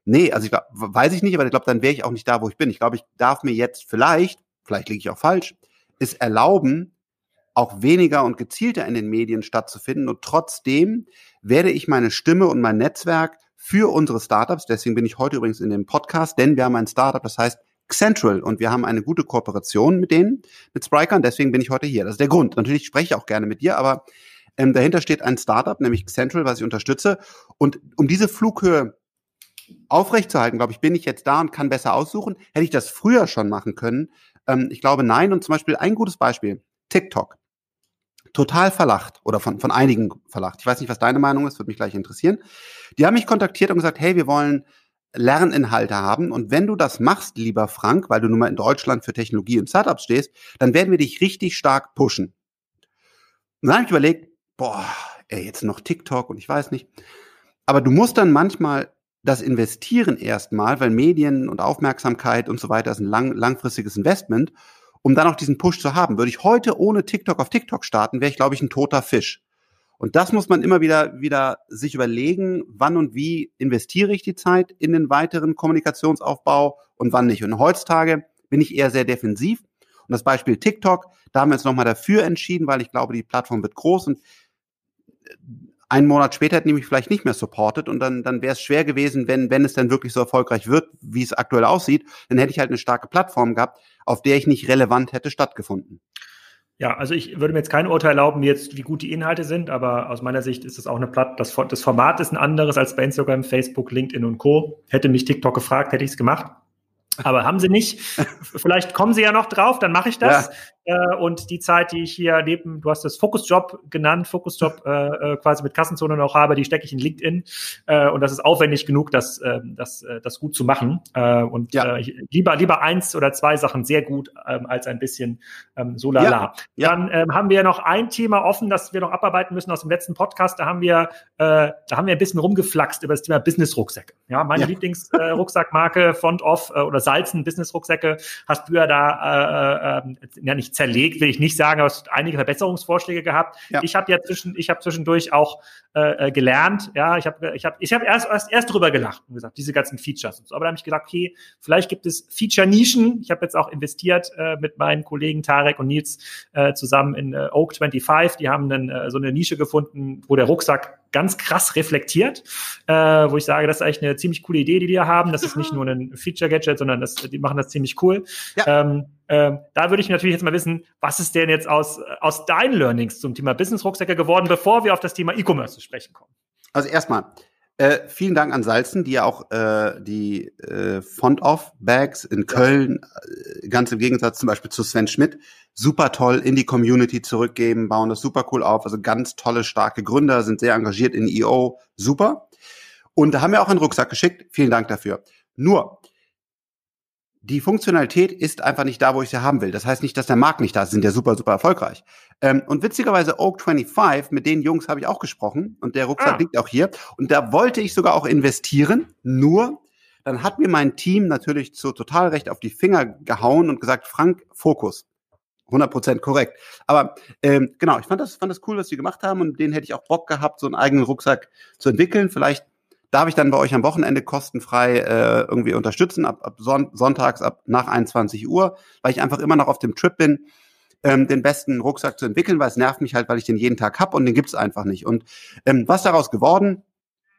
Nee, also ich weiß ich nicht, aber ich glaube, dann wäre ich auch nicht da, wo ich bin. Ich glaube, ich darf mir jetzt vielleicht, vielleicht liege ich auch falsch, es erlauben, auch weniger und gezielter in den Medien stattzufinden. Und trotzdem werde ich meine Stimme und mein Netzwerk für unsere Startups, deswegen bin ich heute übrigens in dem Podcast, denn wir haben ein Startup, das heißt Central und wir haben eine gute Kooperation mit denen, mit Spriker und deswegen bin ich heute hier. Das ist der Grund. Natürlich spreche ich auch gerne mit dir, aber Ähm, dahinter steht ein Startup, nämlich Central, was ich unterstütze. Und um diese Flughöhe aufrechtzuerhalten, glaube ich, bin ich jetzt da und kann besser aussuchen. Hätte ich das früher schon machen können? Ähm, ich glaube nein. Und zum Beispiel ein gutes Beispiel, TikTok. Total verlacht oder von, von einigen verlacht. Ich weiß nicht, was deine Meinung ist, würde mich gleich interessieren. Die haben mich kontaktiert und gesagt, hey, wir wollen Lerninhalte haben. Und wenn du das machst, lieber Frank, weil du nun mal in Deutschland für Technologie und Startups stehst, dann werden wir dich richtig stark pushen. Und dann habe ich überlegt, boah, ey, jetzt noch TikTok und ich weiß nicht. Aber du musst dann manchmal das Investieren erstmal, weil Medien und Aufmerksamkeit und so weiter ist ein lang, langfristiges Investment, um dann auch diesen Push zu haben. Würde ich heute ohne TikTok auf TikTok starten, wäre ich, glaube ich, ein toter Fisch. Und das muss man immer wieder, wieder sich überlegen, wann und wie investiere ich die Zeit in den weiteren Kommunikationsaufbau und wann nicht. Und heutzutage bin ich eher sehr defensiv. Und das Beispiel TikTok, da haben wir uns nochmal dafür entschieden, weil ich glaube, die Plattform wird groß und einen Monat später hätten die mich vielleicht nicht mehr supportet und dann, dann wäre es schwer gewesen, wenn, wenn es dann wirklich so erfolgreich wird, wie es aktuell aussieht, dann hätte ich halt eine starke Plattform gehabt, auf der ich nicht relevant hätte stattgefunden.
Ja, also ich würde mir jetzt kein Urteil erlauben, jetzt wie gut die Inhalte sind, aber aus meiner Sicht ist es auch eine Platt. Das, das Format ist ein anderes als bei Instagram, Facebook, LinkedIn und Co. Hätte mich TikTok gefragt, hätte ich es gemacht. Aber haben sie nicht. Vielleicht kommen sie ja noch drauf, dann mache ich das. Ja. Äh, und die Zeit, die ich hier neben, du hast das Fokusjob genannt, Fokusjob äh, äh, quasi mit Kassenzone noch habe, die stecke ich in LinkedIn. Äh, und das ist aufwendig genug, das, äh, das, äh, das gut zu machen. Äh, und ja. äh, lieber, lieber eins oder zwei Sachen sehr gut ähm, als ein bisschen ähm, so lala. Ja. Ja. Dann ähm, haben wir noch ein Thema offen, das wir noch abarbeiten müssen aus dem letzten Podcast. Da haben wir, äh, da haben wir ein bisschen rumgeflaxt über das Thema Business-Rucksäcke. Ja, meine ja. Lieblings-Rucksackmarke, äh, Font of äh, oder Salzen Business-Rucksäcke hast du ja da äh, äh, ja nicht zerlegt, will ich nicht sagen, aber es hat einige Verbesserungsvorschläge gehabt. Ja. Ich habe ja zwischen, ich habe zwischendurch auch äh, äh, gelernt, ja, ich habe ich habe ich habe erst, erst erst drüber gelacht und gesagt, diese ganzen Features und so. Aber da habe ich gedacht, okay, vielleicht gibt es Feature-Nischen. Ich habe jetzt auch investiert äh, mit meinen Kollegen Tarek und Nils äh, zusammen in äh, Oak 25. Die haben dann äh, so eine Nische gefunden, wo der Rucksack ganz krass reflektiert, äh, wo ich sage, das ist eigentlich eine ziemlich coole Idee, die die da haben. Das ist nicht nur ein Feature-Gadget, sondern das, die machen das ziemlich cool. Ja. Ähm, ähm, da würde ich natürlich jetzt mal wissen, was ist denn jetzt aus, aus deinen Learnings zum Thema Business-Rucksäcke geworden, bevor wir auf das Thema E-Commerce zu sprechen kommen?
Also erstmal, äh, vielen Dank an Salzen, die ja auch äh, die äh, Font-Off-Bags in Köln, äh, ganz im Gegensatz zum Beispiel zu Sven Schmidt, super toll in die Community zurückgeben, bauen das super cool auf. Also ganz tolle, starke Gründer, sind sehr engagiert in EO, super. Und da haben wir auch einen Rucksack geschickt. Vielen Dank dafür. Nur, die Funktionalität ist einfach nicht da, wo ich sie haben will. Das heißt nicht, dass der Markt nicht da ist. Sie sind ja super, super erfolgreich. Ähm, und witzigerweise Oak 25, mit den Jungs habe ich auch gesprochen und der Rucksack ah. liegt auch hier. Und da wollte ich sogar auch investieren. Nur, dann hat mir mein Team natürlich zu total recht auf die Finger gehauen und gesagt, Frank, Fokus. 100% korrekt. Aber ähm, genau, ich fand das, fand das cool, was sie gemacht haben und den hätte ich auch Bock gehabt, so einen eigenen Rucksack zu entwickeln. Vielleicht darf ich dann bei euch am Wochenende kostenfrei äh, irgendwie unterstützen, ab, ab Son sonntags, ab nach 21 Uhr, weil ich einfach immer noch auf dem Trip bin, ähm, den besten Rucksack zu entwickeln, weil es nervt mich halt, weil ich den jeden Tag hab und den gibt's einfach nicht. Und ähm, was daraus geworden?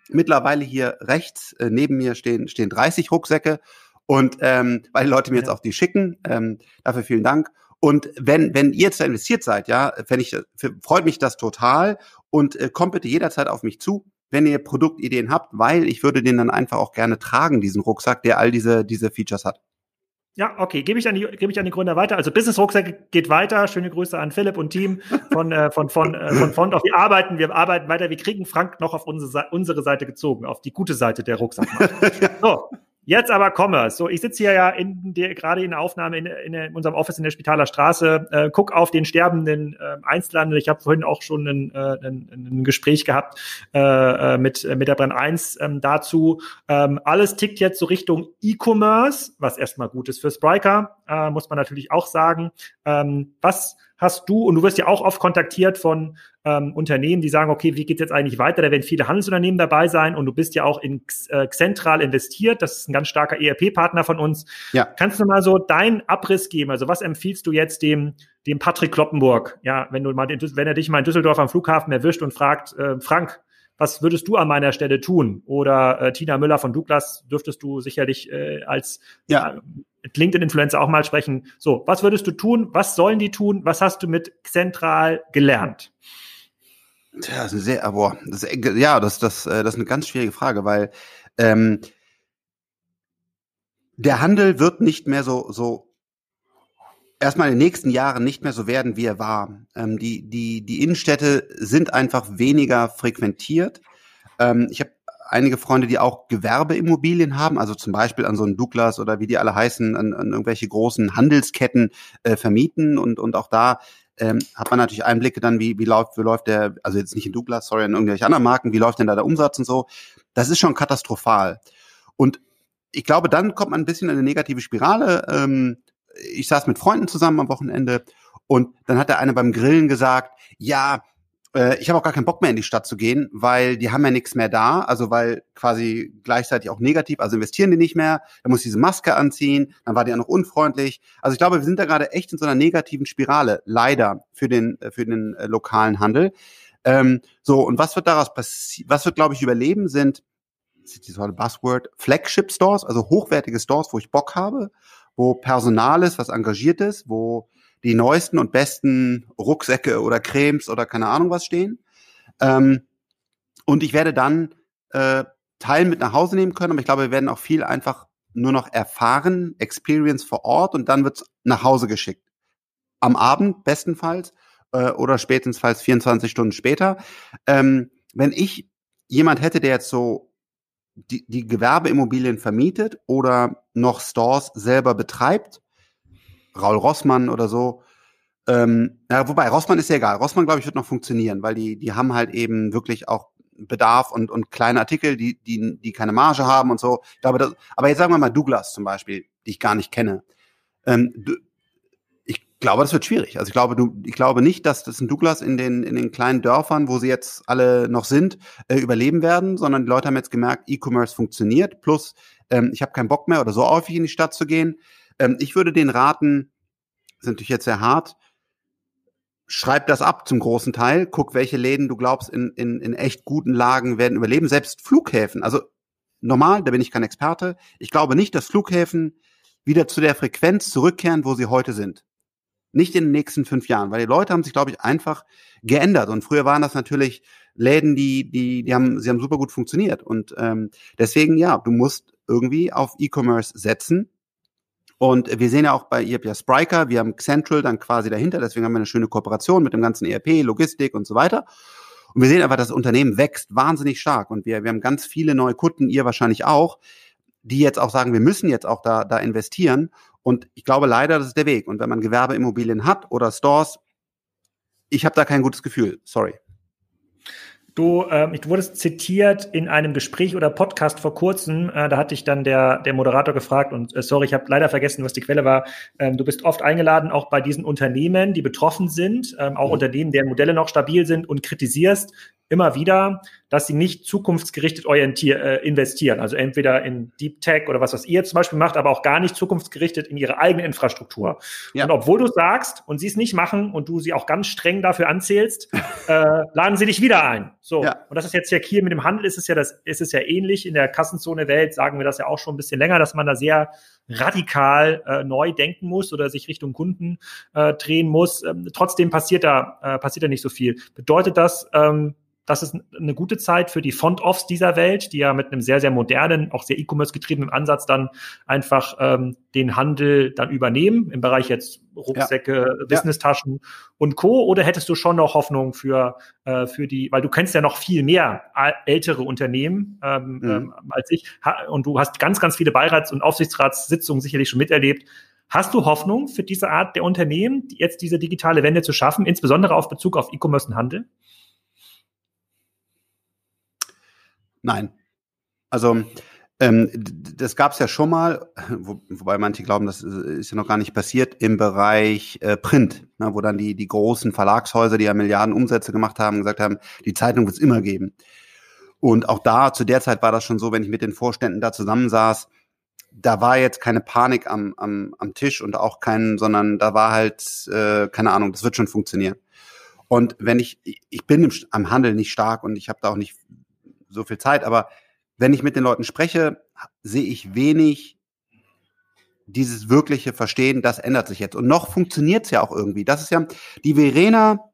Mittlerweile hier rechts äh, neben mir stehen, stehen 30 Rucksäcke und ähm, weil die Leute mir jetzt auch die schicken, ähm, dafür vielen Dank. Und wenn, wenn ihr jetzt da investiert seid, ja, wenn ich, freut mich das total und äh, kommt bitte jederzeit auf mich zu, wenn ihr Produktideen habt, weil ich würde den dann einfach auch gerne tragen, diesen Rucksack, der all diese, diese Features hat.
Ja, okay, gebe ich an die gebe ich an die Gründer weiter. Also Business Rucksack geht weiter. Schöne Grüße an Philipp und Team von äh, von von äh, von Font. Auf wir arbeiten, wir arbeiten weiter. Wir kriegen Frank noch auf unsere unsere Seite gezogen, auf die gute Seite der Rucksack. so, Jetzt aber Commerce. So, ich sitze hier ja in der, gerade in der Aufnahme in, in, in, unserem Office in der Spitaler Straße, äh, guck auf den sterbenden äh, Einzelhandel. Ich habe vorhin auch schon ein, äh, ein, ein Gespräch gehabt äh, äh mit, äh, mit der Brand 1 ähm, dazu. Ähm, alles tickt jetzt so Richtung E-Commerce, was erstmal gut ist für Spriker, äh, muss man natürlich auch sagen. Ähm, was hast du, und du wirst ja auch oft kontaktiert von ähm, Unternehmen, die sagen, okay, wie geht jetzt eigentlich weiter? Da werden viele Handelsunternehmen dabei sein und du bist ja auch in äh, Xentral investiert. Das ist ein ganz starker ERP-Partner von uns. Ja. Kannst du mal so deinen Abriss geben? Also was empfiehlst du jetzt dem, dem Patrick Kloppenburg? Ja, wenn du mal, den, wenn er dich mal in Düsseldorf am Flughafen erwischt und fragt, äh, Frank, was würdest du an meiner Stelle tun? Oder äh, Tina Müller von Douglas dürftest du sicherlich äh, als ja. LinkedIn-Influencer auch mal sprechen. So, was würdest du tun? Was sollen die tun? Was hast du mit Zentral gelernt?
Tja, das ist eine sehr, boah, das ja, das, das, äh, das ist eine ganz schwierige Frage, weil ähm, der Handel wird nicht mehr so, so erstmal in den nächsten Jahren nicht mehr so werden, wie er war. Ähm, die, die, die Innenstädte sind einfach weniger frequentiert. Ähm, ich habe einige Freunde, die auch Gewerbeimmobilien haben, also zum Beispiel an so einen Douglas oder wie die alle heißen, an, an irgendwelche großen Handelsketten äh, vermieten und, und auch da ähm, hat man natürlich Einblicke dann, wie, wie läuft, wie läuft der, also jetzt nicht in Douglas, sorry, in irgendwelche anderen Marken, wie läuft denn da der Umsatz und so. Das ist schon katastrophal. Und ich glaube, dann kommt man ein bisschen in eine negative Spirale. Ähm, ich saß mit Freunden zusammen am Wochenende und dann hat der eine beim Grillen gesagt, ja, äh, ich habe auch gar keinen Bock mehr in die Stadt zu gehen, weil die haben ja nichts mehr da, also weil quasi gleichzeitig auch negativ, also investieren die nicht mehr, dann muss diese Maske anziehen, dann war die auch noch unfreundlich. Also ich glaube, wir sind da gerade echt in so einer negativen Spirale, leider für den äh, für den äh, lokalen Handel. Ähm, so und was wird daraus passieren? Was wird, glaube ich, überleben sind dieses Buzzword Flagship Stores, also hochwertige Stores, wo ich Bock habe, wo Personal ist, was engagiert ist, wo die neuesten und besten Rucksäcke oder Cremes oder keine Ahnung was stehen. Ähm, und ich werde dann äh, Teil mit nach Hause nehmen können, aber ich glaube, wir werden auch viel einfach nur noch erfahren, Experience vor Ort und dann wird's nach Hause geschickt. Am Abend bestenfalls äh, oder spätestens 24 Stunden später. Ähm, wenn ich jemand hätte, der jetzt so die, die Gewerbeimmobilien vermietet oder noch Stores selber betreibt, Raul Rossmann oder so. Ähm, ja, wobei, Rossmann ist ja egal. Rossmann, glaube ich, wird noch funktionieren, weil die, die haben halt eben wirklich auch Bedarf und, und kleine Artikel, die, die, die keine Marge haben und so. Ich glaube, das, aber jetzt sagen wir mal Douglas zum Beispiel, die ich gar nicht kenne. Ähm, glaube, das wird schwierig. Also ich glaube, du, ich glaube nicht, dass das ein Douglas in den, in den kleinen Dörfern, wo sie jetzt alle noch sind, äh, überleben werden, sondern die Leute haben jetzt gemerkt, E-Commerce funktioniert. Plus, ähm, ich habe keinen Bock mehr oder so häufig in die Stadt zu gehen. Ähm, ich würde den raten, ist natürlich jetzt sehr hart, schreib das ab zum großen Teil, guck, welche Läden du glaubst in, in, in echt guten Lagen werden überleben, selbst Flughäfen. Also normal, da bin ich kein Experte. Ich glaube nicht, dass Flughäfen wieder zu der Frequenz zurückkehren, wo sie heute sind. Nicht in den nächsten fünf Jahren, weil die Leute haben sich, glaube ich, einfach geändert. Und früher waren das natürlich Läden, die, die, die haben, sie haben super gut funktioniert. Und ähm, deswegen, ja, du musst irgendwie auf E-Commerce setzen. Und wir sehen ja auch bei, ihr habt ja Spriker, wir haben Central dann quasi dahinter, deswegen haben wir eine schöne Kooperation mit dem ganzen ERP, Logistik und so weiter. Und wir sehen einfach, das Unternehmen wächst wahnsinnig stark und wir, wir haben ganz viele neue Kunden, ihr wahrscheinlich auch, die jetzt auch sagen, wir müssen jetzt auch da, da investieren. Und ich glaube leider, das ist der Weg. Und wenn man Gewerbeimmobilien hat oder Stores, ich habe da kein gutes Gefühl. Sorry.
Du, ähm, du wurdest zitiert in einem Gespräch oder Podcast vor kurzem. Äh, da hatte ich dann der, der Moderator gefragt und äh, sorry, ich habe leider vergessen, was die Quelle war. Ähm, du bist oft eingeladen, auch bei diesen Unternehmen, die betroffen sind, ähm, auch mhm. Unternehmen, deren Modelle noch stabil sind und kritisierst, immer wieder, dass sie nicht zukunftsgerichtet orientier, äh, investieren. Also entweder in Deep Tech oder was, was ihr zum Beispiel macht, aber auch gar nicht zukunftsgerichtet in ihre eigene Infrastruktur. Ja. Und obwohl du sagst und sie es nicht machen und du sie auch ganz streng dafür anzählst, äh, laden sie dich wieder ein. So. Ja. Und das ist jetzt ja hier mit dem Handel ist es ja das, ist es ja ähnlich. In der Kassenzone-Welt sagen wir das ja auch schon ein bisschen länger, dass man da sehr radikal äh, neu denken muss oder sich Richtung Kunden äh, drehen muss. Ähm, trotzdem passiert da, äh, passiert da nicht so viel. Bedeutet das, ähm, das ist eine gute Zeit für die Font-Offs dieser Welt, die ja mit einem sehr, sehr modernen, auch sehr E-Commerce getriebenen Ansatz dann einfach ähm, den Handel dann übernehmen, im Bereich jetzt Rucksäcke, ja. Business-Taschen ja. und Co. Oder hättest du schon noch Hoffnung für, äh, für die, weil du kennst ja noch viel mehr ältere Unternehmen ähm, mhm. ähm, als ich und du hast ganz, ganz viele Beirats- und Aufsichtsratssitzungen sicherlich schon miterlebt. Hast du Hoffnung für diese Art der Unternehmen, jetzt diese digitale Wende zu schaffen, insbesondere auf Bezug auf E-Commerce und Handel?
Nein. Also ähm, das gab es ja schon mal, wo, wobei manche glauben, das ist ja noch gar nicht passiert, im Bereich äh, Print, ne, wo dann die, die großen Verlagshäuser, die ja Milliarden Umsätze gemacht haben, gesagt haben, die Zeitung wird es immer geben. Und auch da, zu der Zeit war das schon so, wenn ich mit den Vorständen da zusammensaß, da war jetzt keine Panik am, am, am Tisch und auch kein, sondern da war halt, äh, keine Ahnung, das wird schon funktionieren. Und wenn ich, ich bin im, am Handel nicht stark und ich habe da auch nicht so viel Zeit, aber wenn ich mit den Leuten spreche, sehe ich wenig dieses wirkliche Verstehen, das ändert sich jetzt. Und noch funktioniert es ja auch irgendwie. Das ist ja, die Verena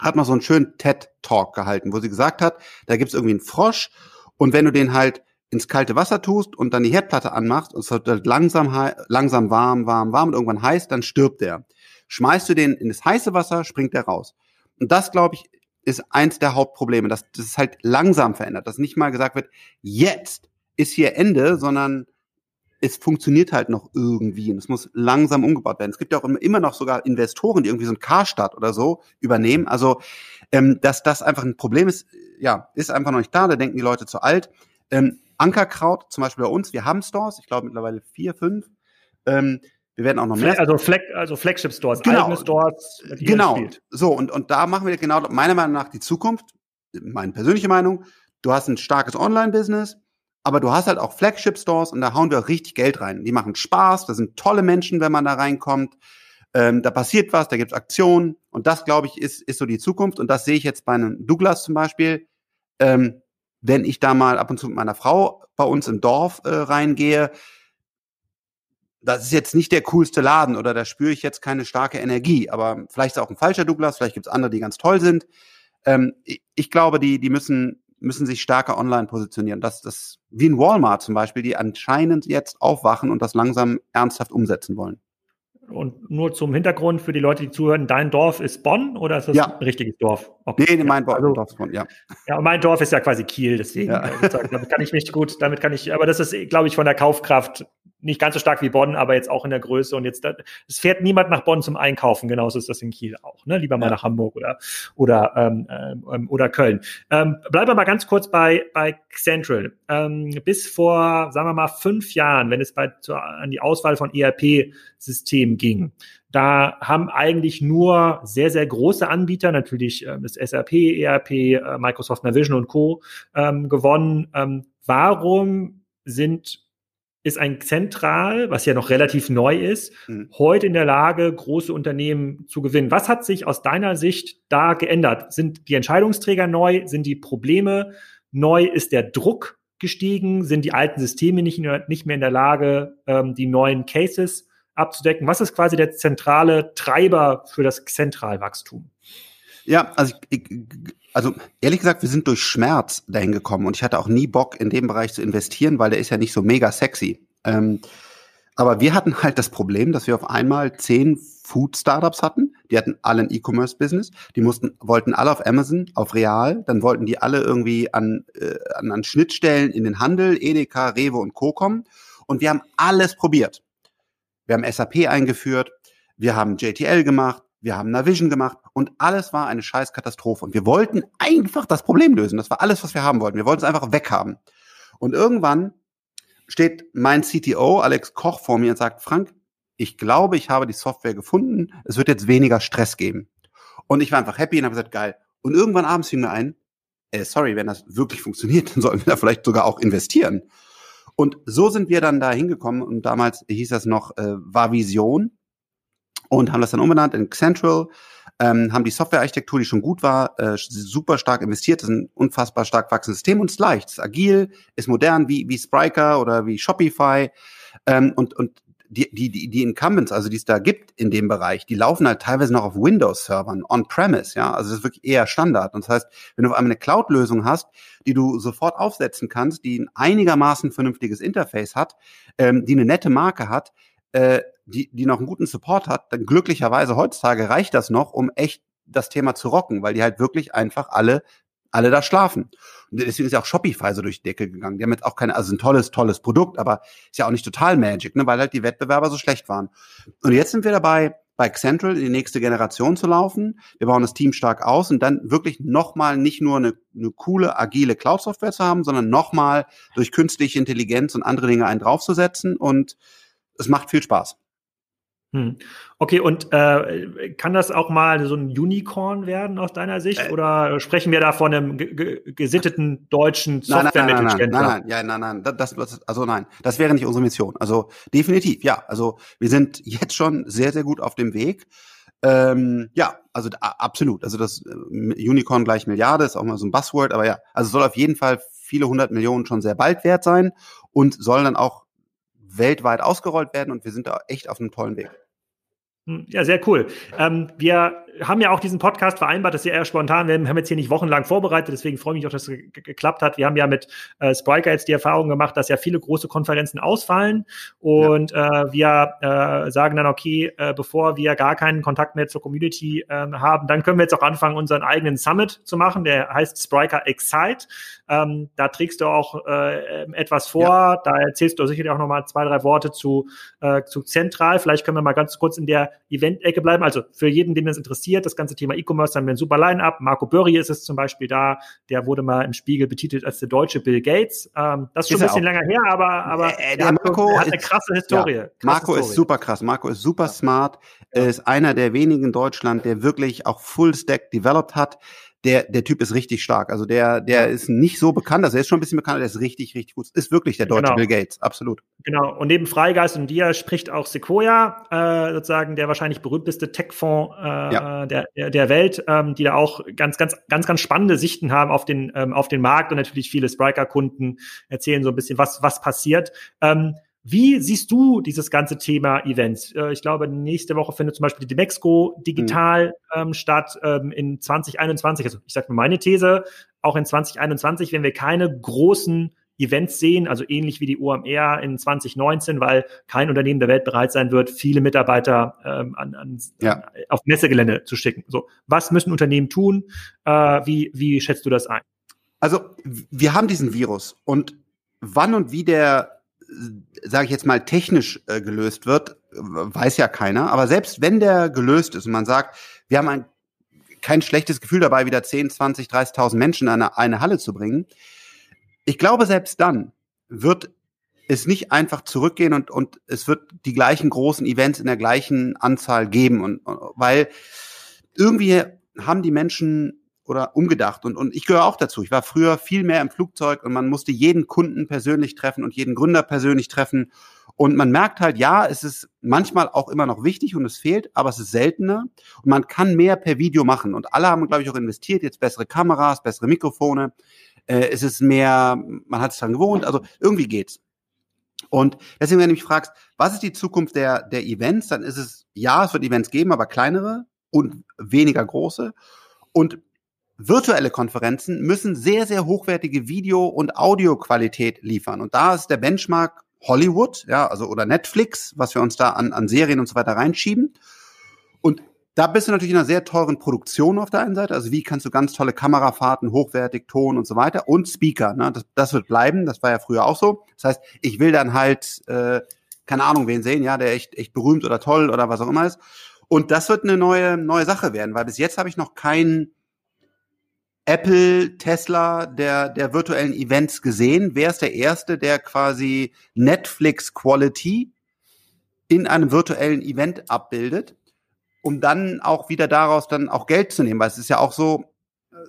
hat mal so einen schönen TED-Talk gehalten, wo sie gesagt hat, da gibt's irgendwie einen Frosch und wenn du den halt ins kalte Wasser tust und dann die Herdplatte anmachst und es wird halt langsam, langsam warm, warm, warm und irgendwann heiß, dann stirbt der. Schmeißt du den in das heiße Wasser, springt der raus. Und das, glaube ich, ist eins der Hauptprobleme, dass das halt langsam verändert, dass nicht mal gesagt wird, jetzt ist hier Ende, sondern es funktioniert halt noch irgendwie und es muss langsam umgebaut werden. Es gibt ja auch immer noch sogar Investoren, die irgendwie so ein Karstadt oder so übernehmen. Also, ähm, dass das einfach ein Problem ist, ja, ist einfach noch nicht da. Da denken die Leute zu alt. Ähm, Ankerkraut, zum Beispiel bei uns, wir haben Stores, ich glaube mittlerweile vier, fünf. Ähm, wir werden auch noch mehr.
Also, Flag, also Flagship Stores,
genau.
eigene Stores.
Genau. So, und, und da machen wir genau, meiner Meinung nach, die Zukunft, meine persönliche Meinung. Du hast ein starkes Online-Business, aber du hast halt auch Flagship-Stores und da hauen wir auch richtig Geld rein. Die machen Spaß, da sind tolle Menschen, wenn man da reinkommt. Ähm, da passiert was, da gibt's Aktionen und das, glaube ich, ist, ist so die Zukunft und das sehe ich jetzt bei einem Douglas zum Beispiel. Ähm, wenn ich da mal ab und zu mit meiner Frau bei uns im Dorf äh, reingehe, das ist jetzt nicht der coolste Laden oder da spüre ich jetzt keine starke Energie, aber vielleicht ist auch ein falscher Douglas, vielleicht gibt's andere, die ganz toll sind. Ähm, ich, ich glaube, die, die müssen, müssen sich stärker online positionieren. Das, das, wie in Walmart zum Beispiel, die anscheinend jetzt aufwachen und das langsam ernsthaft umsetzen wollen.
Und nur zum Hintergrund für die Leute, die zuhören, dein Dorf ist Bonn oder ist das
ja.
ein richtiges Dorf?
Okay. Nee, mein ja, also, Dorf ist Bonn, ja.
Ja, mein Dorf ist ja quasi Kiel, deswegen ja. Damit kann ich mich gut, damit kann ich, aber das ist, glaube ich, von der Kaufkraft nicht ganz so stark wie Bonn, aber jetzt auch in der Größe. Und jetzt, es fährt niemand nach Bonn zum Einkaufen, genauso ist das in Kiel auch. Ne? Lieber mal ja. nach Hamburg oder oder ähm, ähm, oder Köln. Ähm, bleiben wir mal ganz kurz bei bei Central. Ähm, bis vor, sagen wir mal, fünf Jahren, wenn es bei zu, an die Auswahl von ERP-Systemen ging, da haben eigentlich nur sehr, sehr große Anbieter, natürlich ähm, das SAP, ERP, äh, Microsoft Navision und Co. Ähm, gewonnen. Ähm, warum sind ist ein Zentral, was ja noch relativ neu ist, mhm. heute in der Lage, große Unternehmen zu gewinnen. Was hat sich aus deiner Sicht da geändert? Sind die Entscheidungsträger neu? Sind die Probleme neu? Ist der Druck gestiegen? Sind die alten Systeme nicht, nicht mehr in der Lage, ähm, die neuen Cases abzudecken? Was ist quasi der zentrale Treiber für das Zentralwachstum?
Ja, also ich, also ehrlich gesagt, wir sind durch Schmerz dahin gekommen und ich hatte auch nie Bock, in dem Bereich zu investieren, weil der ist ja nicht so mega sexy. Ähm, aber wir hatten halt das Problem, dass wir auf einmal zehn Food-Startups hatten. Die hatten alle ein E-Commerce-Business. Die mussten, wollten alle auf Amazon, auf Real. Dann wollten die alle irgendwie an, äh, an, an Schnittstellen in den Handel, Edeka, Rewe und Co. kommen. Und wir haben alles probiert. Wir haben SAP eingeführt. Wir haben JTL gemacht wir haben Navision gemacht und alles war eine scheiß Katastrophe. Und wir wollten einfach das Problem lösen. Das war alles, was wir haben wollten. Wir wollten es einfach weghaben. Und irgendwann steht mein CTO, Alex Koch, vor mir und sagt, Frank, ich glaube, ich habe die Software gefunden. Es wird jetzt weniger Stress geben. Und ich war einfach happy und habe gesagt, geil. Und irgendwann abends fiel mir ein, äh, sorry, wenn das wirklich funktioniert, dann sollten wir da vielleicht sogar auch investieren. Und so sind wir dann da hingekommen und damals hieß das noch äh, war Vision und haben das dann umbenannt in Central, ähm, haben die Softwarearchitektur, die schon gut war, äh, super stark investiert. Das ist ein unfassbar stark wachsendes System und ist leicht, ist agil, ist modern wie, wie Spryker oder wie Shopify. Ähm, und, und die, die, die, die Incumbents, also die es da gibt in dem Bereich, die laufen halt teilweise noch auf Windows-Servern, on-premise, ja. Also das ist wirklich eher Standard. Und das heißt, wenn du auf einmal eine Cloud-Lösung hast, die du sofort aufsetzen kannst, die ein einigermaßen vernünftiges Interface hat, ähm, die eine nette Marke hat, äh, die, die noch einen guten Support hat, dann glücklicherweise heutzutage reicht das noch, um echt das Thema zu rocken, weil die halt wirklich einfach alle alle da schlafen. Und deswegen ist ja auch Shopify so durch die Decke gegangen. Die haben jetzt auch keine, also ein tolles, tolles Produkt, aber ist ja auch nicht total Magic, ne, weil halt die Wettbewerber so schlecht waren. Und jetzt sind wir dabei, bei Central in die nächste Generation zu laufen. Wir bauen das Team stark aus und dann wirklich nochmal nicht nur eine, eine coole, agile Cloud-Software zu haben, sondern nochmal durch künstliche Intelligenz und andere Dinge einen draufzusetzen und es macht viel Spaß.
Hm. Okay, und äh, kann das auch mal so ein Unicorn werden aus deiner Sicht? Äh, oder sprechen wir da von einem gesitteten deutschen
Software-Mittelständler? Nein, nein, nein, nein, nein, nein, nein, das, das, also nein, das wäre nicht unsere Mission. Also definitiv, ja. Also wir sind jetzt schon sehr, sehr gut auf dem Weg. Ähm, ja, also absolut. Also das äh, Unicorn gleich Milliarde ist auch mal so ein Buzzword, aber ja, also soll auf jeden Fall viele hundert Millionen schon sehr bald wert sein und soll dann auch weltweit ausgerollt werden und wir sind da echt auf einem tollen Weg.
Hm, ja, sehr cool. Ähm, wir haben ja auch diesen Podcast vereinbart, das ist ja eher spontan. Wir haben jetzt hier nicht wochenlang vorbereitet, deswegen freue ich mich auch, dass es geklappt hat. Wir haben ja mit äh, Spriker jetzt die Erfahrung gemacht, dass ja viele große Konferenzen ausfallen und ja. äh, wir äh, sagen dann, okay, äh, bevor wir gar keinen Kontakt mehr zur Community äh, haben, dann können wir jetzt auch anfangen, unseren eigenen Summit zu machen. Der heißt Spriker Excite. Ähm, da trägst du auch äh, etwas vor. Ja. Da erzählst du sicherlich auch noch mal zwei, drei Worte zu, äh, zu Zentral. Vielleicht können wir mal ganz kurz in der Event-Ecke bleiben. Also für jeden, den das interessiert, interessiert, das ganze Thema E-Commerce, haben wir ein super Line-Up. Marco Börri ist es zum Beispiel da, der wurde mal im Spiegel betitelt als der deutsche Bill Gates. Ähm, das ist schon ist ein bisschen länger her, aber, aber
äh, der Marco
hat, hat eine krasse Historie. Ja,
krasse Marco Historie. ist super krass. Marco ist super smart. Er ist einer der wenigen in Deutschland, der wirklich auch Full Stack developed hat der, der Typ ist richtig stark. Also der, der ist nicht so bekannt, also er ist schon ein bisschen bekannt, der ist richtig, richtig gut. Ist wirklich der deutsche genau. Bill Gates, absolut.
Genau. Und neben Freigeist und dir spricht auch Sequoia, äh, sozusagen der wahrscheinlich berühmteste Tech-Fonds äh, ja. der, der, der Welt, ähm, die da auch ganz, ganz, ganz, ganz spannende Sichten haben auf den, ähm, auf den Markt und natürlich viele Spriker-Kunden erzählen so ein bisschen, was, was passiert. Ähm, wie siehst du dieses ganze Thema Events? Äh, ich glaube, nächste Woche findet zum Beispiel die Demexco digital mhm. ähm, statt ähm, in 2021. Also ich sage mal meine These, auch in 2021, wenn wir keine großen Events sehen, also ähnlich wie die OMR in 2019, weil kein Unternehmen der Welt bereit sein wird, viele Mitarbeiter ähm, an, an, ja. auf Messegelände zu schicken. So, was müssen Unternehmen tun? Äh, wie, wie schätzt du das ein?
Also wir haben diesen Virus und wann und wie der sage ich jetzt mal, technisch äh, gelöst wird, weiß ja keiner. Aber selbst wenn der gelöst ist und man sagt, wir haben ein, kein schlechtes Gefühl dabei, wieder 10, 20, 30.000 Menschen in eine, eine Halle zu bringen, ich glaube, selbst dann wird es nicht einfach zurückgehen und, und es wird die gleichen großen Events in der gleichen Anzahl geben. Und, weil irgendwie haben die Menschen oder umgedacht. Und, und ich gehöre auch dazu. Ich war früher viel mehr im Flugzeug und man musste jeden Kunden persönlich treffen und jeden Gründer persönlich treffen. Und man merkt halt, ja, es ist manchmal auch immer noch wichtig und es fehlt, aber es ist seltener und man kann mehr per Video machen. Und alle haben, glaube ich, auch investiert, jetzt bessere Kameras, bessere Mikrofone. Äh, es ist mehr, man hat es dran gewohnt, also irgendwie geht's. Und deswegen, wenn du mich fragst, was ist die Zukunft der, der Events, dann ist es, ja, es wird Events geben, aber kleinere und weniger große. Und virtuelle Konferenzen müssen sehr, sehr hochwertige Video- und Audioqualität liefern. Und da ist der Benchmark Hollywood, ja, also oder Netflix, was wir uns da an, an Serien und so weiter reinschieben. Und da bist du natürlich in einer sehr teuren Produktion auf der einen Seite. Also wie kannst du ganz tolle Kamerafahrten, hochwertig, Ton und so weiter und Speaker. Ne? Das, das wird bleiben. Das war ja früher auch so. Das heißt, ich will dann halt äh, keine Ahnung wen sehen, ja, der echt echt berühmt oder toll oder was auch immer ist. Und das wird eine neue neue Sache werden, weil bis jetzt habe ich noch keinen Apple, Tesla der, der virtuellen Events gesehen. Wer ist der Erste, der quasi Netflix Quality in einem virtuellen Event abbildet, um dann auch wieder daraus dann auch Geld zu nehmen? Weil es ist ja auch so,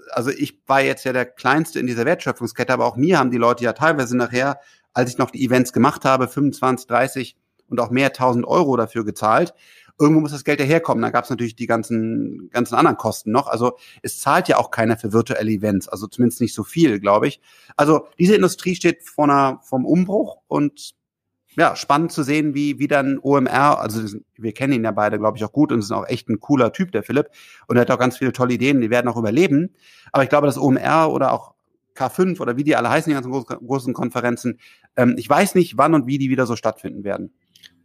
also ich war jetzt ja der Kleinste in dieser Wertschöpfungskette, aber auch mir haben die Leute ja teilweise nachher, als ich noch die Events gemacht habe, 25, 30 und auch mehr 1000 Euro dafür gezahlt irgendwo muss das Geld ja herkommen. Da gab es natürlich die ganzen, ganzen anderen Kosten noch. Also es zahlt ja auch keiner für virtuelle Events, also zumindest nicht so viel, glaube ich. Also diese Industrie steht vor einer, vom Umbruch und ja, spannend zu sehen, wie, wie dann OMR, also wir kennen ihn ja beide, glaube ich, auch gut und ist auch echt ein cooler Typ, der Philipp. Und er hat auch ganz viele tolle Ideen, die werden auch überleben. Aber ich glaube, dass OMR oder auch K5 oder wie die alle heißen, die ganzen großen Konferenzen, ähm, ich weiß nicht, wann und wie die wieder so stattfinden werden.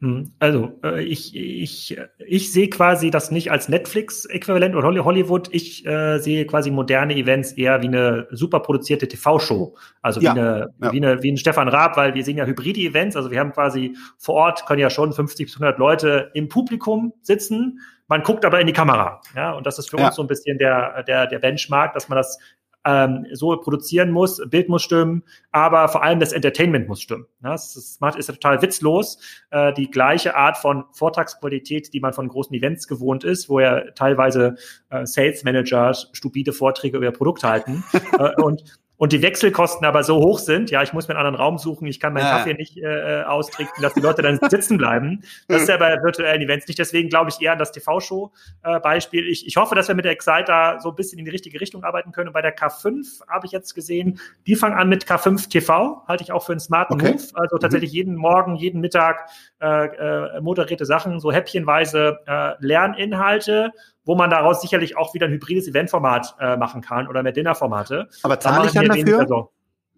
Hm, also, äh, ich, ich, ich sehe quasi das nicht als Netflix-Äquivalent oder Hollywood. Ich äh, sehe quasi moderne Events eher wie eine super produzierte TV-Show. Also wie, ja, eine, ja. wie, eine, wie ein Stefan Raab, weil wir sehen ja hybride Events. Also wir haben quasi vor Ort können ja schon 50 bis 100 Leute im Publikum sitzen. Man guckt aber in die Kamera. Ja, und das ist für ja. uns so ein bisschen der, der, der Benchmark, dass man das ähm, so produzieren muss, Bild muss stimmen, aber vor allem das Entertainment muss stimmen. Das ist, ist ja total witzlos. Äh, die gleiche Art von Vortragsqualität, die man von großen Events gewohnt ist, wo ja teilweise äh, Sales Manager stupide Vorträge über ihr Produkt halten. äh, und und die Wechselkosten aber so hoch sind, ja, ich muss mir einen anderen Raum suchen, ich kann meinen ja. Kaffee nicht äh, austrinken, dass die Leute dann sitzen bleiben. Das ist ja bei virtuellen Events nicht. Deswegen glaube ich eher an das TV-Show-Beispiel. ich, ich hoffe, dass wir mit der Exciter so ein bisschen in die richtige Richtung arbeiten können. Und bei der K5 habe ich jetzt gesehen, die fangen an mit K5 TV, halte ich auch für einen smarten okay. Move. Also tatsächlich mhm. jeden Morgen, jeden Mittag äh, äh, moderierte Sachen, so häppchenweise äh, Lerninhalte wo man daraus sicherlich auch wieder ein hybrides Eventformat äh, machen kann oder mehr Dinnerformate.
Aber zahle ich dann dafür?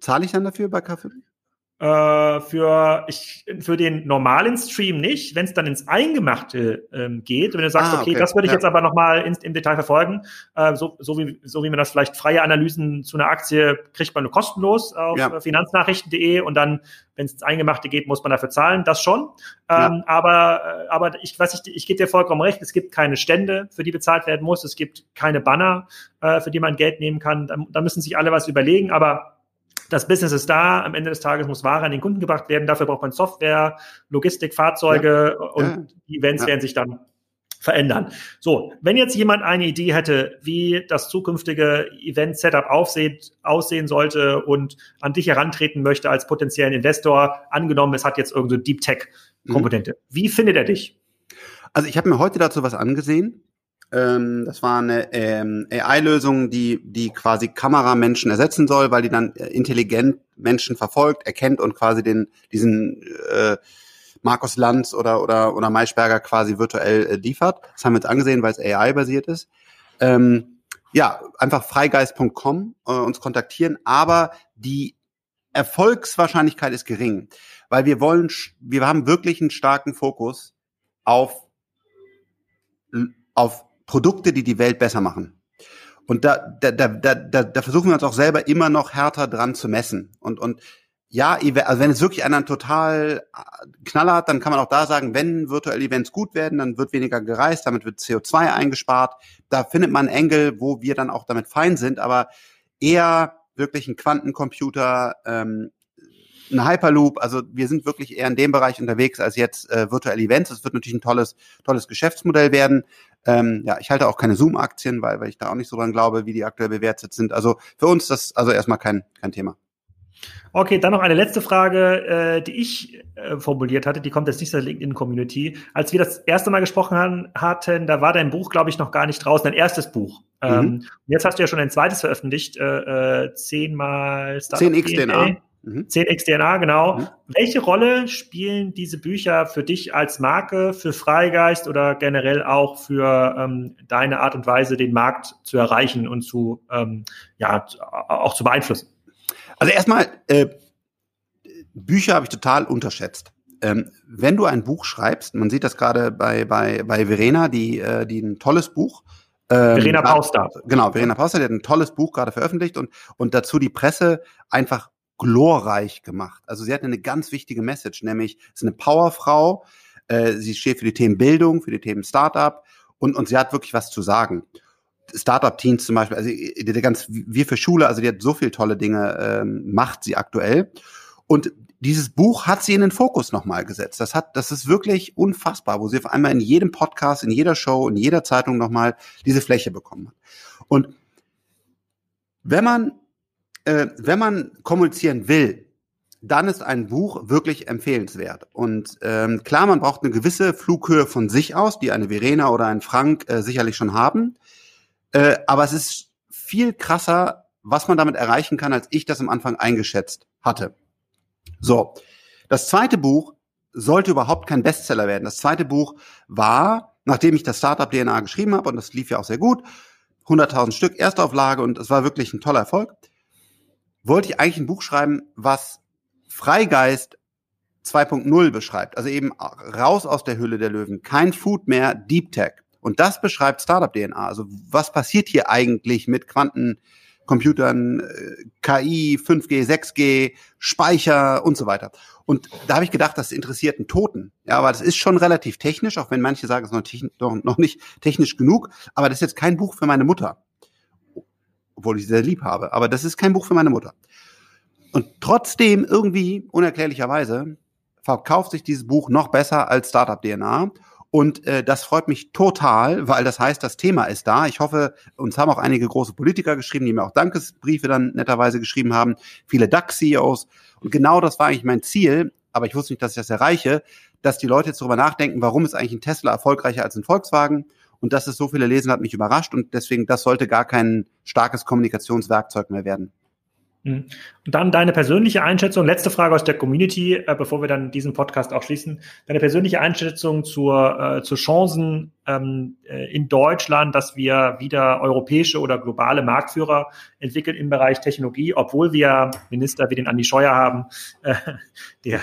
Zahle ich dann dafür bei Kaffee?
Äh, für, ich, für den normalen Stream nicht, wenn es dann ins Eingemachte ähm, geht. Wenn du sagst, ah, okay, okay, das würde ich ja. jetzt aber nochmal im Detail verfolgen, äh, so, so, wie, so wie man das vielleicht freie Analysen zu einer Aktie kriegt man nur kostenlos auf ja. finanznachrichten.de und dann, wenn es ins Eingemachte geht, muss man dafür zahlen, das schon. Ähm, ja. Aber, äh, aber ich weiß nicht, ich gebe dir vollkommen recht, es gibt keine Stände, für die bezahlt werden muss, es gibt keine Banner, äh, für die man Geld nehmen kann. Da, da müssen sich alle was überlegen, aber das Business ist da, am Ende des Tages muss Ware an den Kunden gebracht werden, dafür braucht man Software, Logistik, Fahrzeuge ja. und ja. die Events ja. werden sich dann verändern. So, wenn jetzt jemand eine Idee hätte, wie das zukünftige Event-Setup aussehen sollte und an dich herantreten möchte als potenziellen Investor, angenommen, es hat jetzt irgendeine Deep Tech-Komponente, mhm. wie findet er dich?
Also ich habe mir heute dazu was angesehen. Ähm, das war eine ähm, AI-Lösung, die, die quasi Kameramenschen ersetzen soll, weil die dann äh, intelligent Menschen verfolgt, erkennt und quasi den, diesen äh, Markus Lanz oder, oder, oder Maischberger quasi virtuell äh, liefert. Das haben wir uns angesehen, weil es AI-basiert ist. Ähm, ja, einfach freigeist.com äh, uns kontaktieren, aber die Erfolgswahrscheinlichkeit ist gering, weil wir wollen, wir haben wirklich einen starken Fokus auf, auf Produkte, die die Welt besser machen. Und da, da, da, da, da versuchen wir uns auch selber immer noch härter dran zu messen. Und, und ja, also wenn es wirklich einer total äh, Knaller hat, dann kann man auch da sagen, wenn virtuelle Events gut werden, dann wird weniger gereist, damit wird CO2 eingespart. Da findet man Engel, wo wir dann auch damit fein sind, aber eher wirklich ein Quantencomputer, ähm, ein Hyperloop, also wir sind wirklich eher in dem Bereich unterwegs als jetzt äh, virtuelle Events. Es wird natürlich ein tolles, tolles Geschäftsmodell werden. Ähm, ja, ich halte auch keine Zoom-Aktien, weil, weil ich da auch nicht so dran glaube, wie die aktuell bewertet sind. Also für uns das also erstmal kein, kein Thema.
Okay, dann noch eine letzte Frage, äh, die ich äh, formuliert hatte. Die kommt jetzt nicht aus der LinkedIn-Community. Als wir das erste Mal gesprochen haben, hatten, da war dein Buch, glaube ich, noch gar nicht draußen, dein erstes Buch. Mhm. Ähm, jetzt hast du ja schon ein zweites veröffentlicht, äh, äh, zehnmal
Startup 10x DNA.
Mhm. 10x DNA, genau. Mhm. Welche Rolle spielen diese Bücher für dich als Marke, für Freigeist oder generell auch für ähm, deine Art und Weise, den Markt zu erreichen und zu, ähm, ja, auch zu beeinflussen?
Also erstmal, äh, Bücher habe ich total unterschätzt. Ähm, wenn du ein Buch schreibst, man sieht das gerade bei, bei, bei Verena, die, äh, die ein tolles Buch,
ähm, Verena Pauster.
Genau, Verena Pauster, die hat ein tolles Buch gerade veröffentlicht und, und dazu die Presse einfach glorreich gemacht. Also sie hat eine ganz wichtige Message, nämlich ist eine Powerfrau, äh, sie steht für die Themen Bildung, für die Themen Startup und, und sie hat wirklich was zu sagen. Startup-Teams zum Beispiel, also die, ganz, wir für Schule, also die hat so viele tolle Dinge, ähm, macht sie aktuell. Und dieses Buch hat sie in den Fokus nochmal gesetzt. Das hat, das ist wirklich unfassbar, wo sie auf einmal in jedem Podcast, in jeder Show, in jeder Zeitung nochmal diese Fläche bekommen hat. Und wenn man äh, wenn man kommunizieren will, dann ist ein Buch wirklich empfehlenswert. Und ähm, klar, man braucht eine gewisse Flughöhe von sich aus, die eine Verena oder ein Frank äh, sicherlich schon haben. Äh, aber es ist viel krasser, was man damit erreichen kann, als ich das am Anfang eingeschätzt hatte. So, das zweite Buch sollte überhaupt kein Bestseller werden. Das zweite Buch war, nachdem ich das Startup DNA geschrieben habe, und das lief ja auch sehr gut, 100.000 Stück Erstauflage und es war wirklich ein toller Erfolg wollte ich eigentlich ein Buch schreiben, was Freigeist 2.0 beschreibt. Also eben raus aus der Hülle der Löwen. Kein Food mehr, Deep Tech. Und das beschreibt Startup DNA. Also was passiert hier eigentlich mit Quantencomputern, KI, 5G, 6G, Speicher und so weiter. Und da habe ich gedacht, das interessiert einen Toten. Ja, aber das ist schon relativ technisch, auch wenn manche sagen, es ist noch, noch nicht technisch genug. Aber das ist jetzt kein Buch für meine Mutter obwohl ich sie sehr lieb habe. Aber das ist kein Buch für meine Mutter. Und trotzdem irgendwie, unerklärlicherweise, verkauft sich dieses Buch noch besser als Startup DNA. Und äh, das freut mich total, weil das heißt, das Thema ist da. Ich hoffe, uns haben auch einige große Politiker geschrieben, die mir auch Dankesbriefe dann netterweise geschrieben haben, viele DAX-CEOs. Und genau das war eigentlich mein Ziel, aber ich wusste nicht, dass ich das erreiche, dass die Leute jetzt darüber nachdenken, warum ist eigentlich ein Tesla erfolgreicher als ein Volkswagen? Und dass es so viele lesen, hat mich überrascht. Und deswegen, das sollte gar kein starkes Kommunikationswerkzeug mehr werden.
Mhm. Und dann deine persönliche Einschätzung, letzte Frage aus der Community, äh, bevor wir dann diesen Podcast auch schließen. Deine persönliche Einschätzung zur, äh, zu Chancen ähm, äh, in Deutschland, dass wir wieder europäische oder globale Marktführer entwickeln im Bereich Technologie, obwohl wir Minister wie den Andi Scheuer haben, äh, der,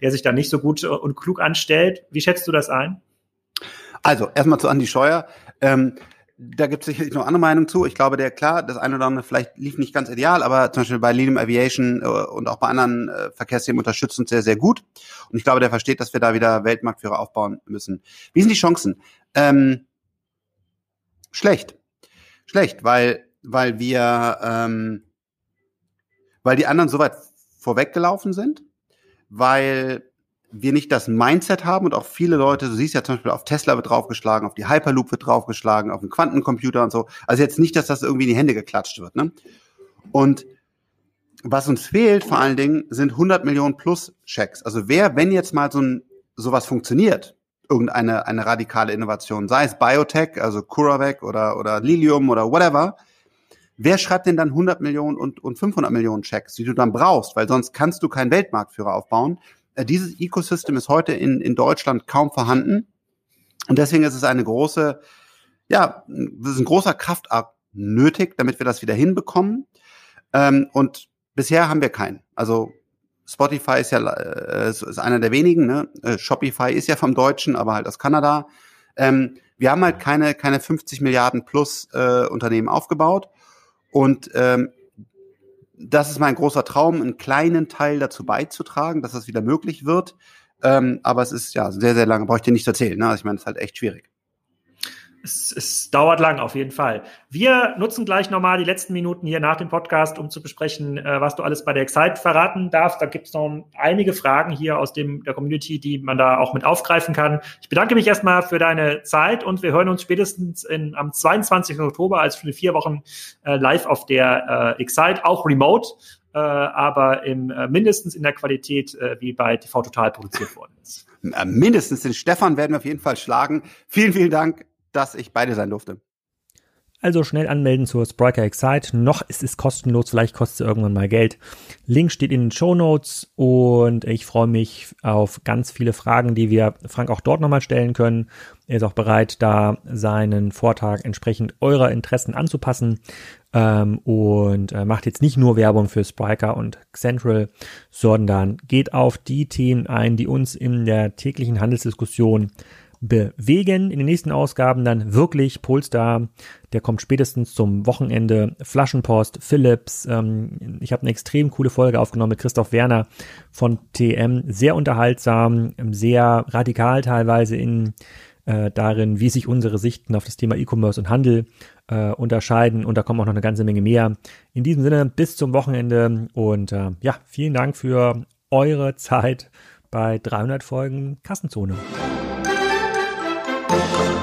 der sich da nicht so gut und klug anstellt. Wie schätzt du das ein?
Also, erstmal zu Andi Scheuer. Ähm, da gibt es sicherlich noch andere Meinungen zu. Ich glaube, der klar, das eine oder andere vielleicht lief nicht ganz ideal, aber zum Beispiel bei Lilium Aviation äh, und auch bei anderen äh, Verkehrsthemen unterstützt uns sehr, sehr gut. Und ich glaube, der versteht, dass wir da wieder Weltmarktführer aufbauen müssen. Wie sind die Chancen? Ähm, schlecht. Schlecht, weil, weil wir, ähm, weil die anderen so weit vorweggelaufen sind, weil wir nicht das Mindset haben und auch viele Leute, du siehst ja zum Beispiel auf Tesla wird draufgeschlagen, auf die Hyperloop wird draufgeschlagen, auf den Quantencomputer und so. Also jetzt nicht, dass das irgendwie in die Hände geklatscht wird. Ne? Und was uns fehlt vor allen Dingen sind 100 Millionen plus Checks. Also wer, wenn jetzt mal so ein sowas funktioniert, irgendeine eine radikale Innovation, sei es Biotech, also CuraVac oder oder Lilium oder whatever, wer schreibt denn dann 100 Millionen und, und 500 Millionen Checks, die du dann brauchst? Weil sonst kannst du keinen Weltmarktführer aufbauen. Äh, dieses Ecosystem ist heute in, in Deutschland kaum vorhanden. Und deswegen ist es eine große, ja, das ist ein großer Kraftakt nötig, damit wir das wieder hinbekommen. Ähm, und bisher haben wir keinen. Also Spotify ist ja äh, ist einer der wenigen, ne? Äh, Shopify ist ja vom Deutschen, aber halt aus Kanada. Ähm, wir haben halt keine, keine 50 Milliarden plus äh, Unternehmen aufgebaut. Und ähm, das ist mein großer Traum, einen kleinen Teil dazu beizutragen, dass das wieder möglich wird. Ähm, aber es ist ja sehr, sehr lange, brauche ich dir nicht zu erzählen. Ne? Also ich meine, es ist halt echt schwierig
es, es dauert lang auf jeden Fall. Wir nutzen gleich nochmal die letzten Minuten hier nach dem Podcast, um zu besprechen, äh, was du alles bei der Excite verraten darfst. Da gibt es noch einige Fragen hier aus dem, der Community, die man da auch mit aufgreifen kann. Ich bedanke mich erstmal für deine Zeit und wir hören uns spätestens in, am 22. Oktober, als für vier Wochen äh, live auf der äh, Excite, auch remote. Äh, aber im, äh, mindestens in der Qualität, äh, wie bei TV Total produziert worden ist.
Mindestens den Stefan werden wir auf jeden Fall schlagen. Vielen, vielen Dank dass ich beide sein durfte.
Also schnell anmelden zur Spriker Excite. Noch ist es kostenlos, vielleicht kostet es irgendwann mal Geld. Link steht in den Show Notes und ich freue mich auf ganz viele Fragen, die wir Frank auch dort nochmal stellen können. Er ist auch bereit, da seinen Vortrag entsprechend eurer Interessen anzupassen ähm, und äh, macht jetzt nicht nur Werbung für Spriker und Central, sondern geht auf die Themen ein, die uns in der täglichen Handelsdiskussion bewegen. In den nächsten Ausgaben dann wirklich Polestar. Der kommt spätestens zum Wochenende. Flaschenpost, Philips. Ähm, ich habe eine extrem coole Folge aufgenommen mit Christoph Werner von TM. Sehr unterhaltsam, sehr radikal teilweise in äh, darin, wie sich unsere Sichten auf das Thema E-Commerce und Handel äh, unterscheiden. Und da kommt auch noch eine ganze Menge mehr. In diesem Sinne, bis zum Wochenende und äh, ja, vielen Dank für eure Zeit bei 300 Folgen Kassenzone. Thank you.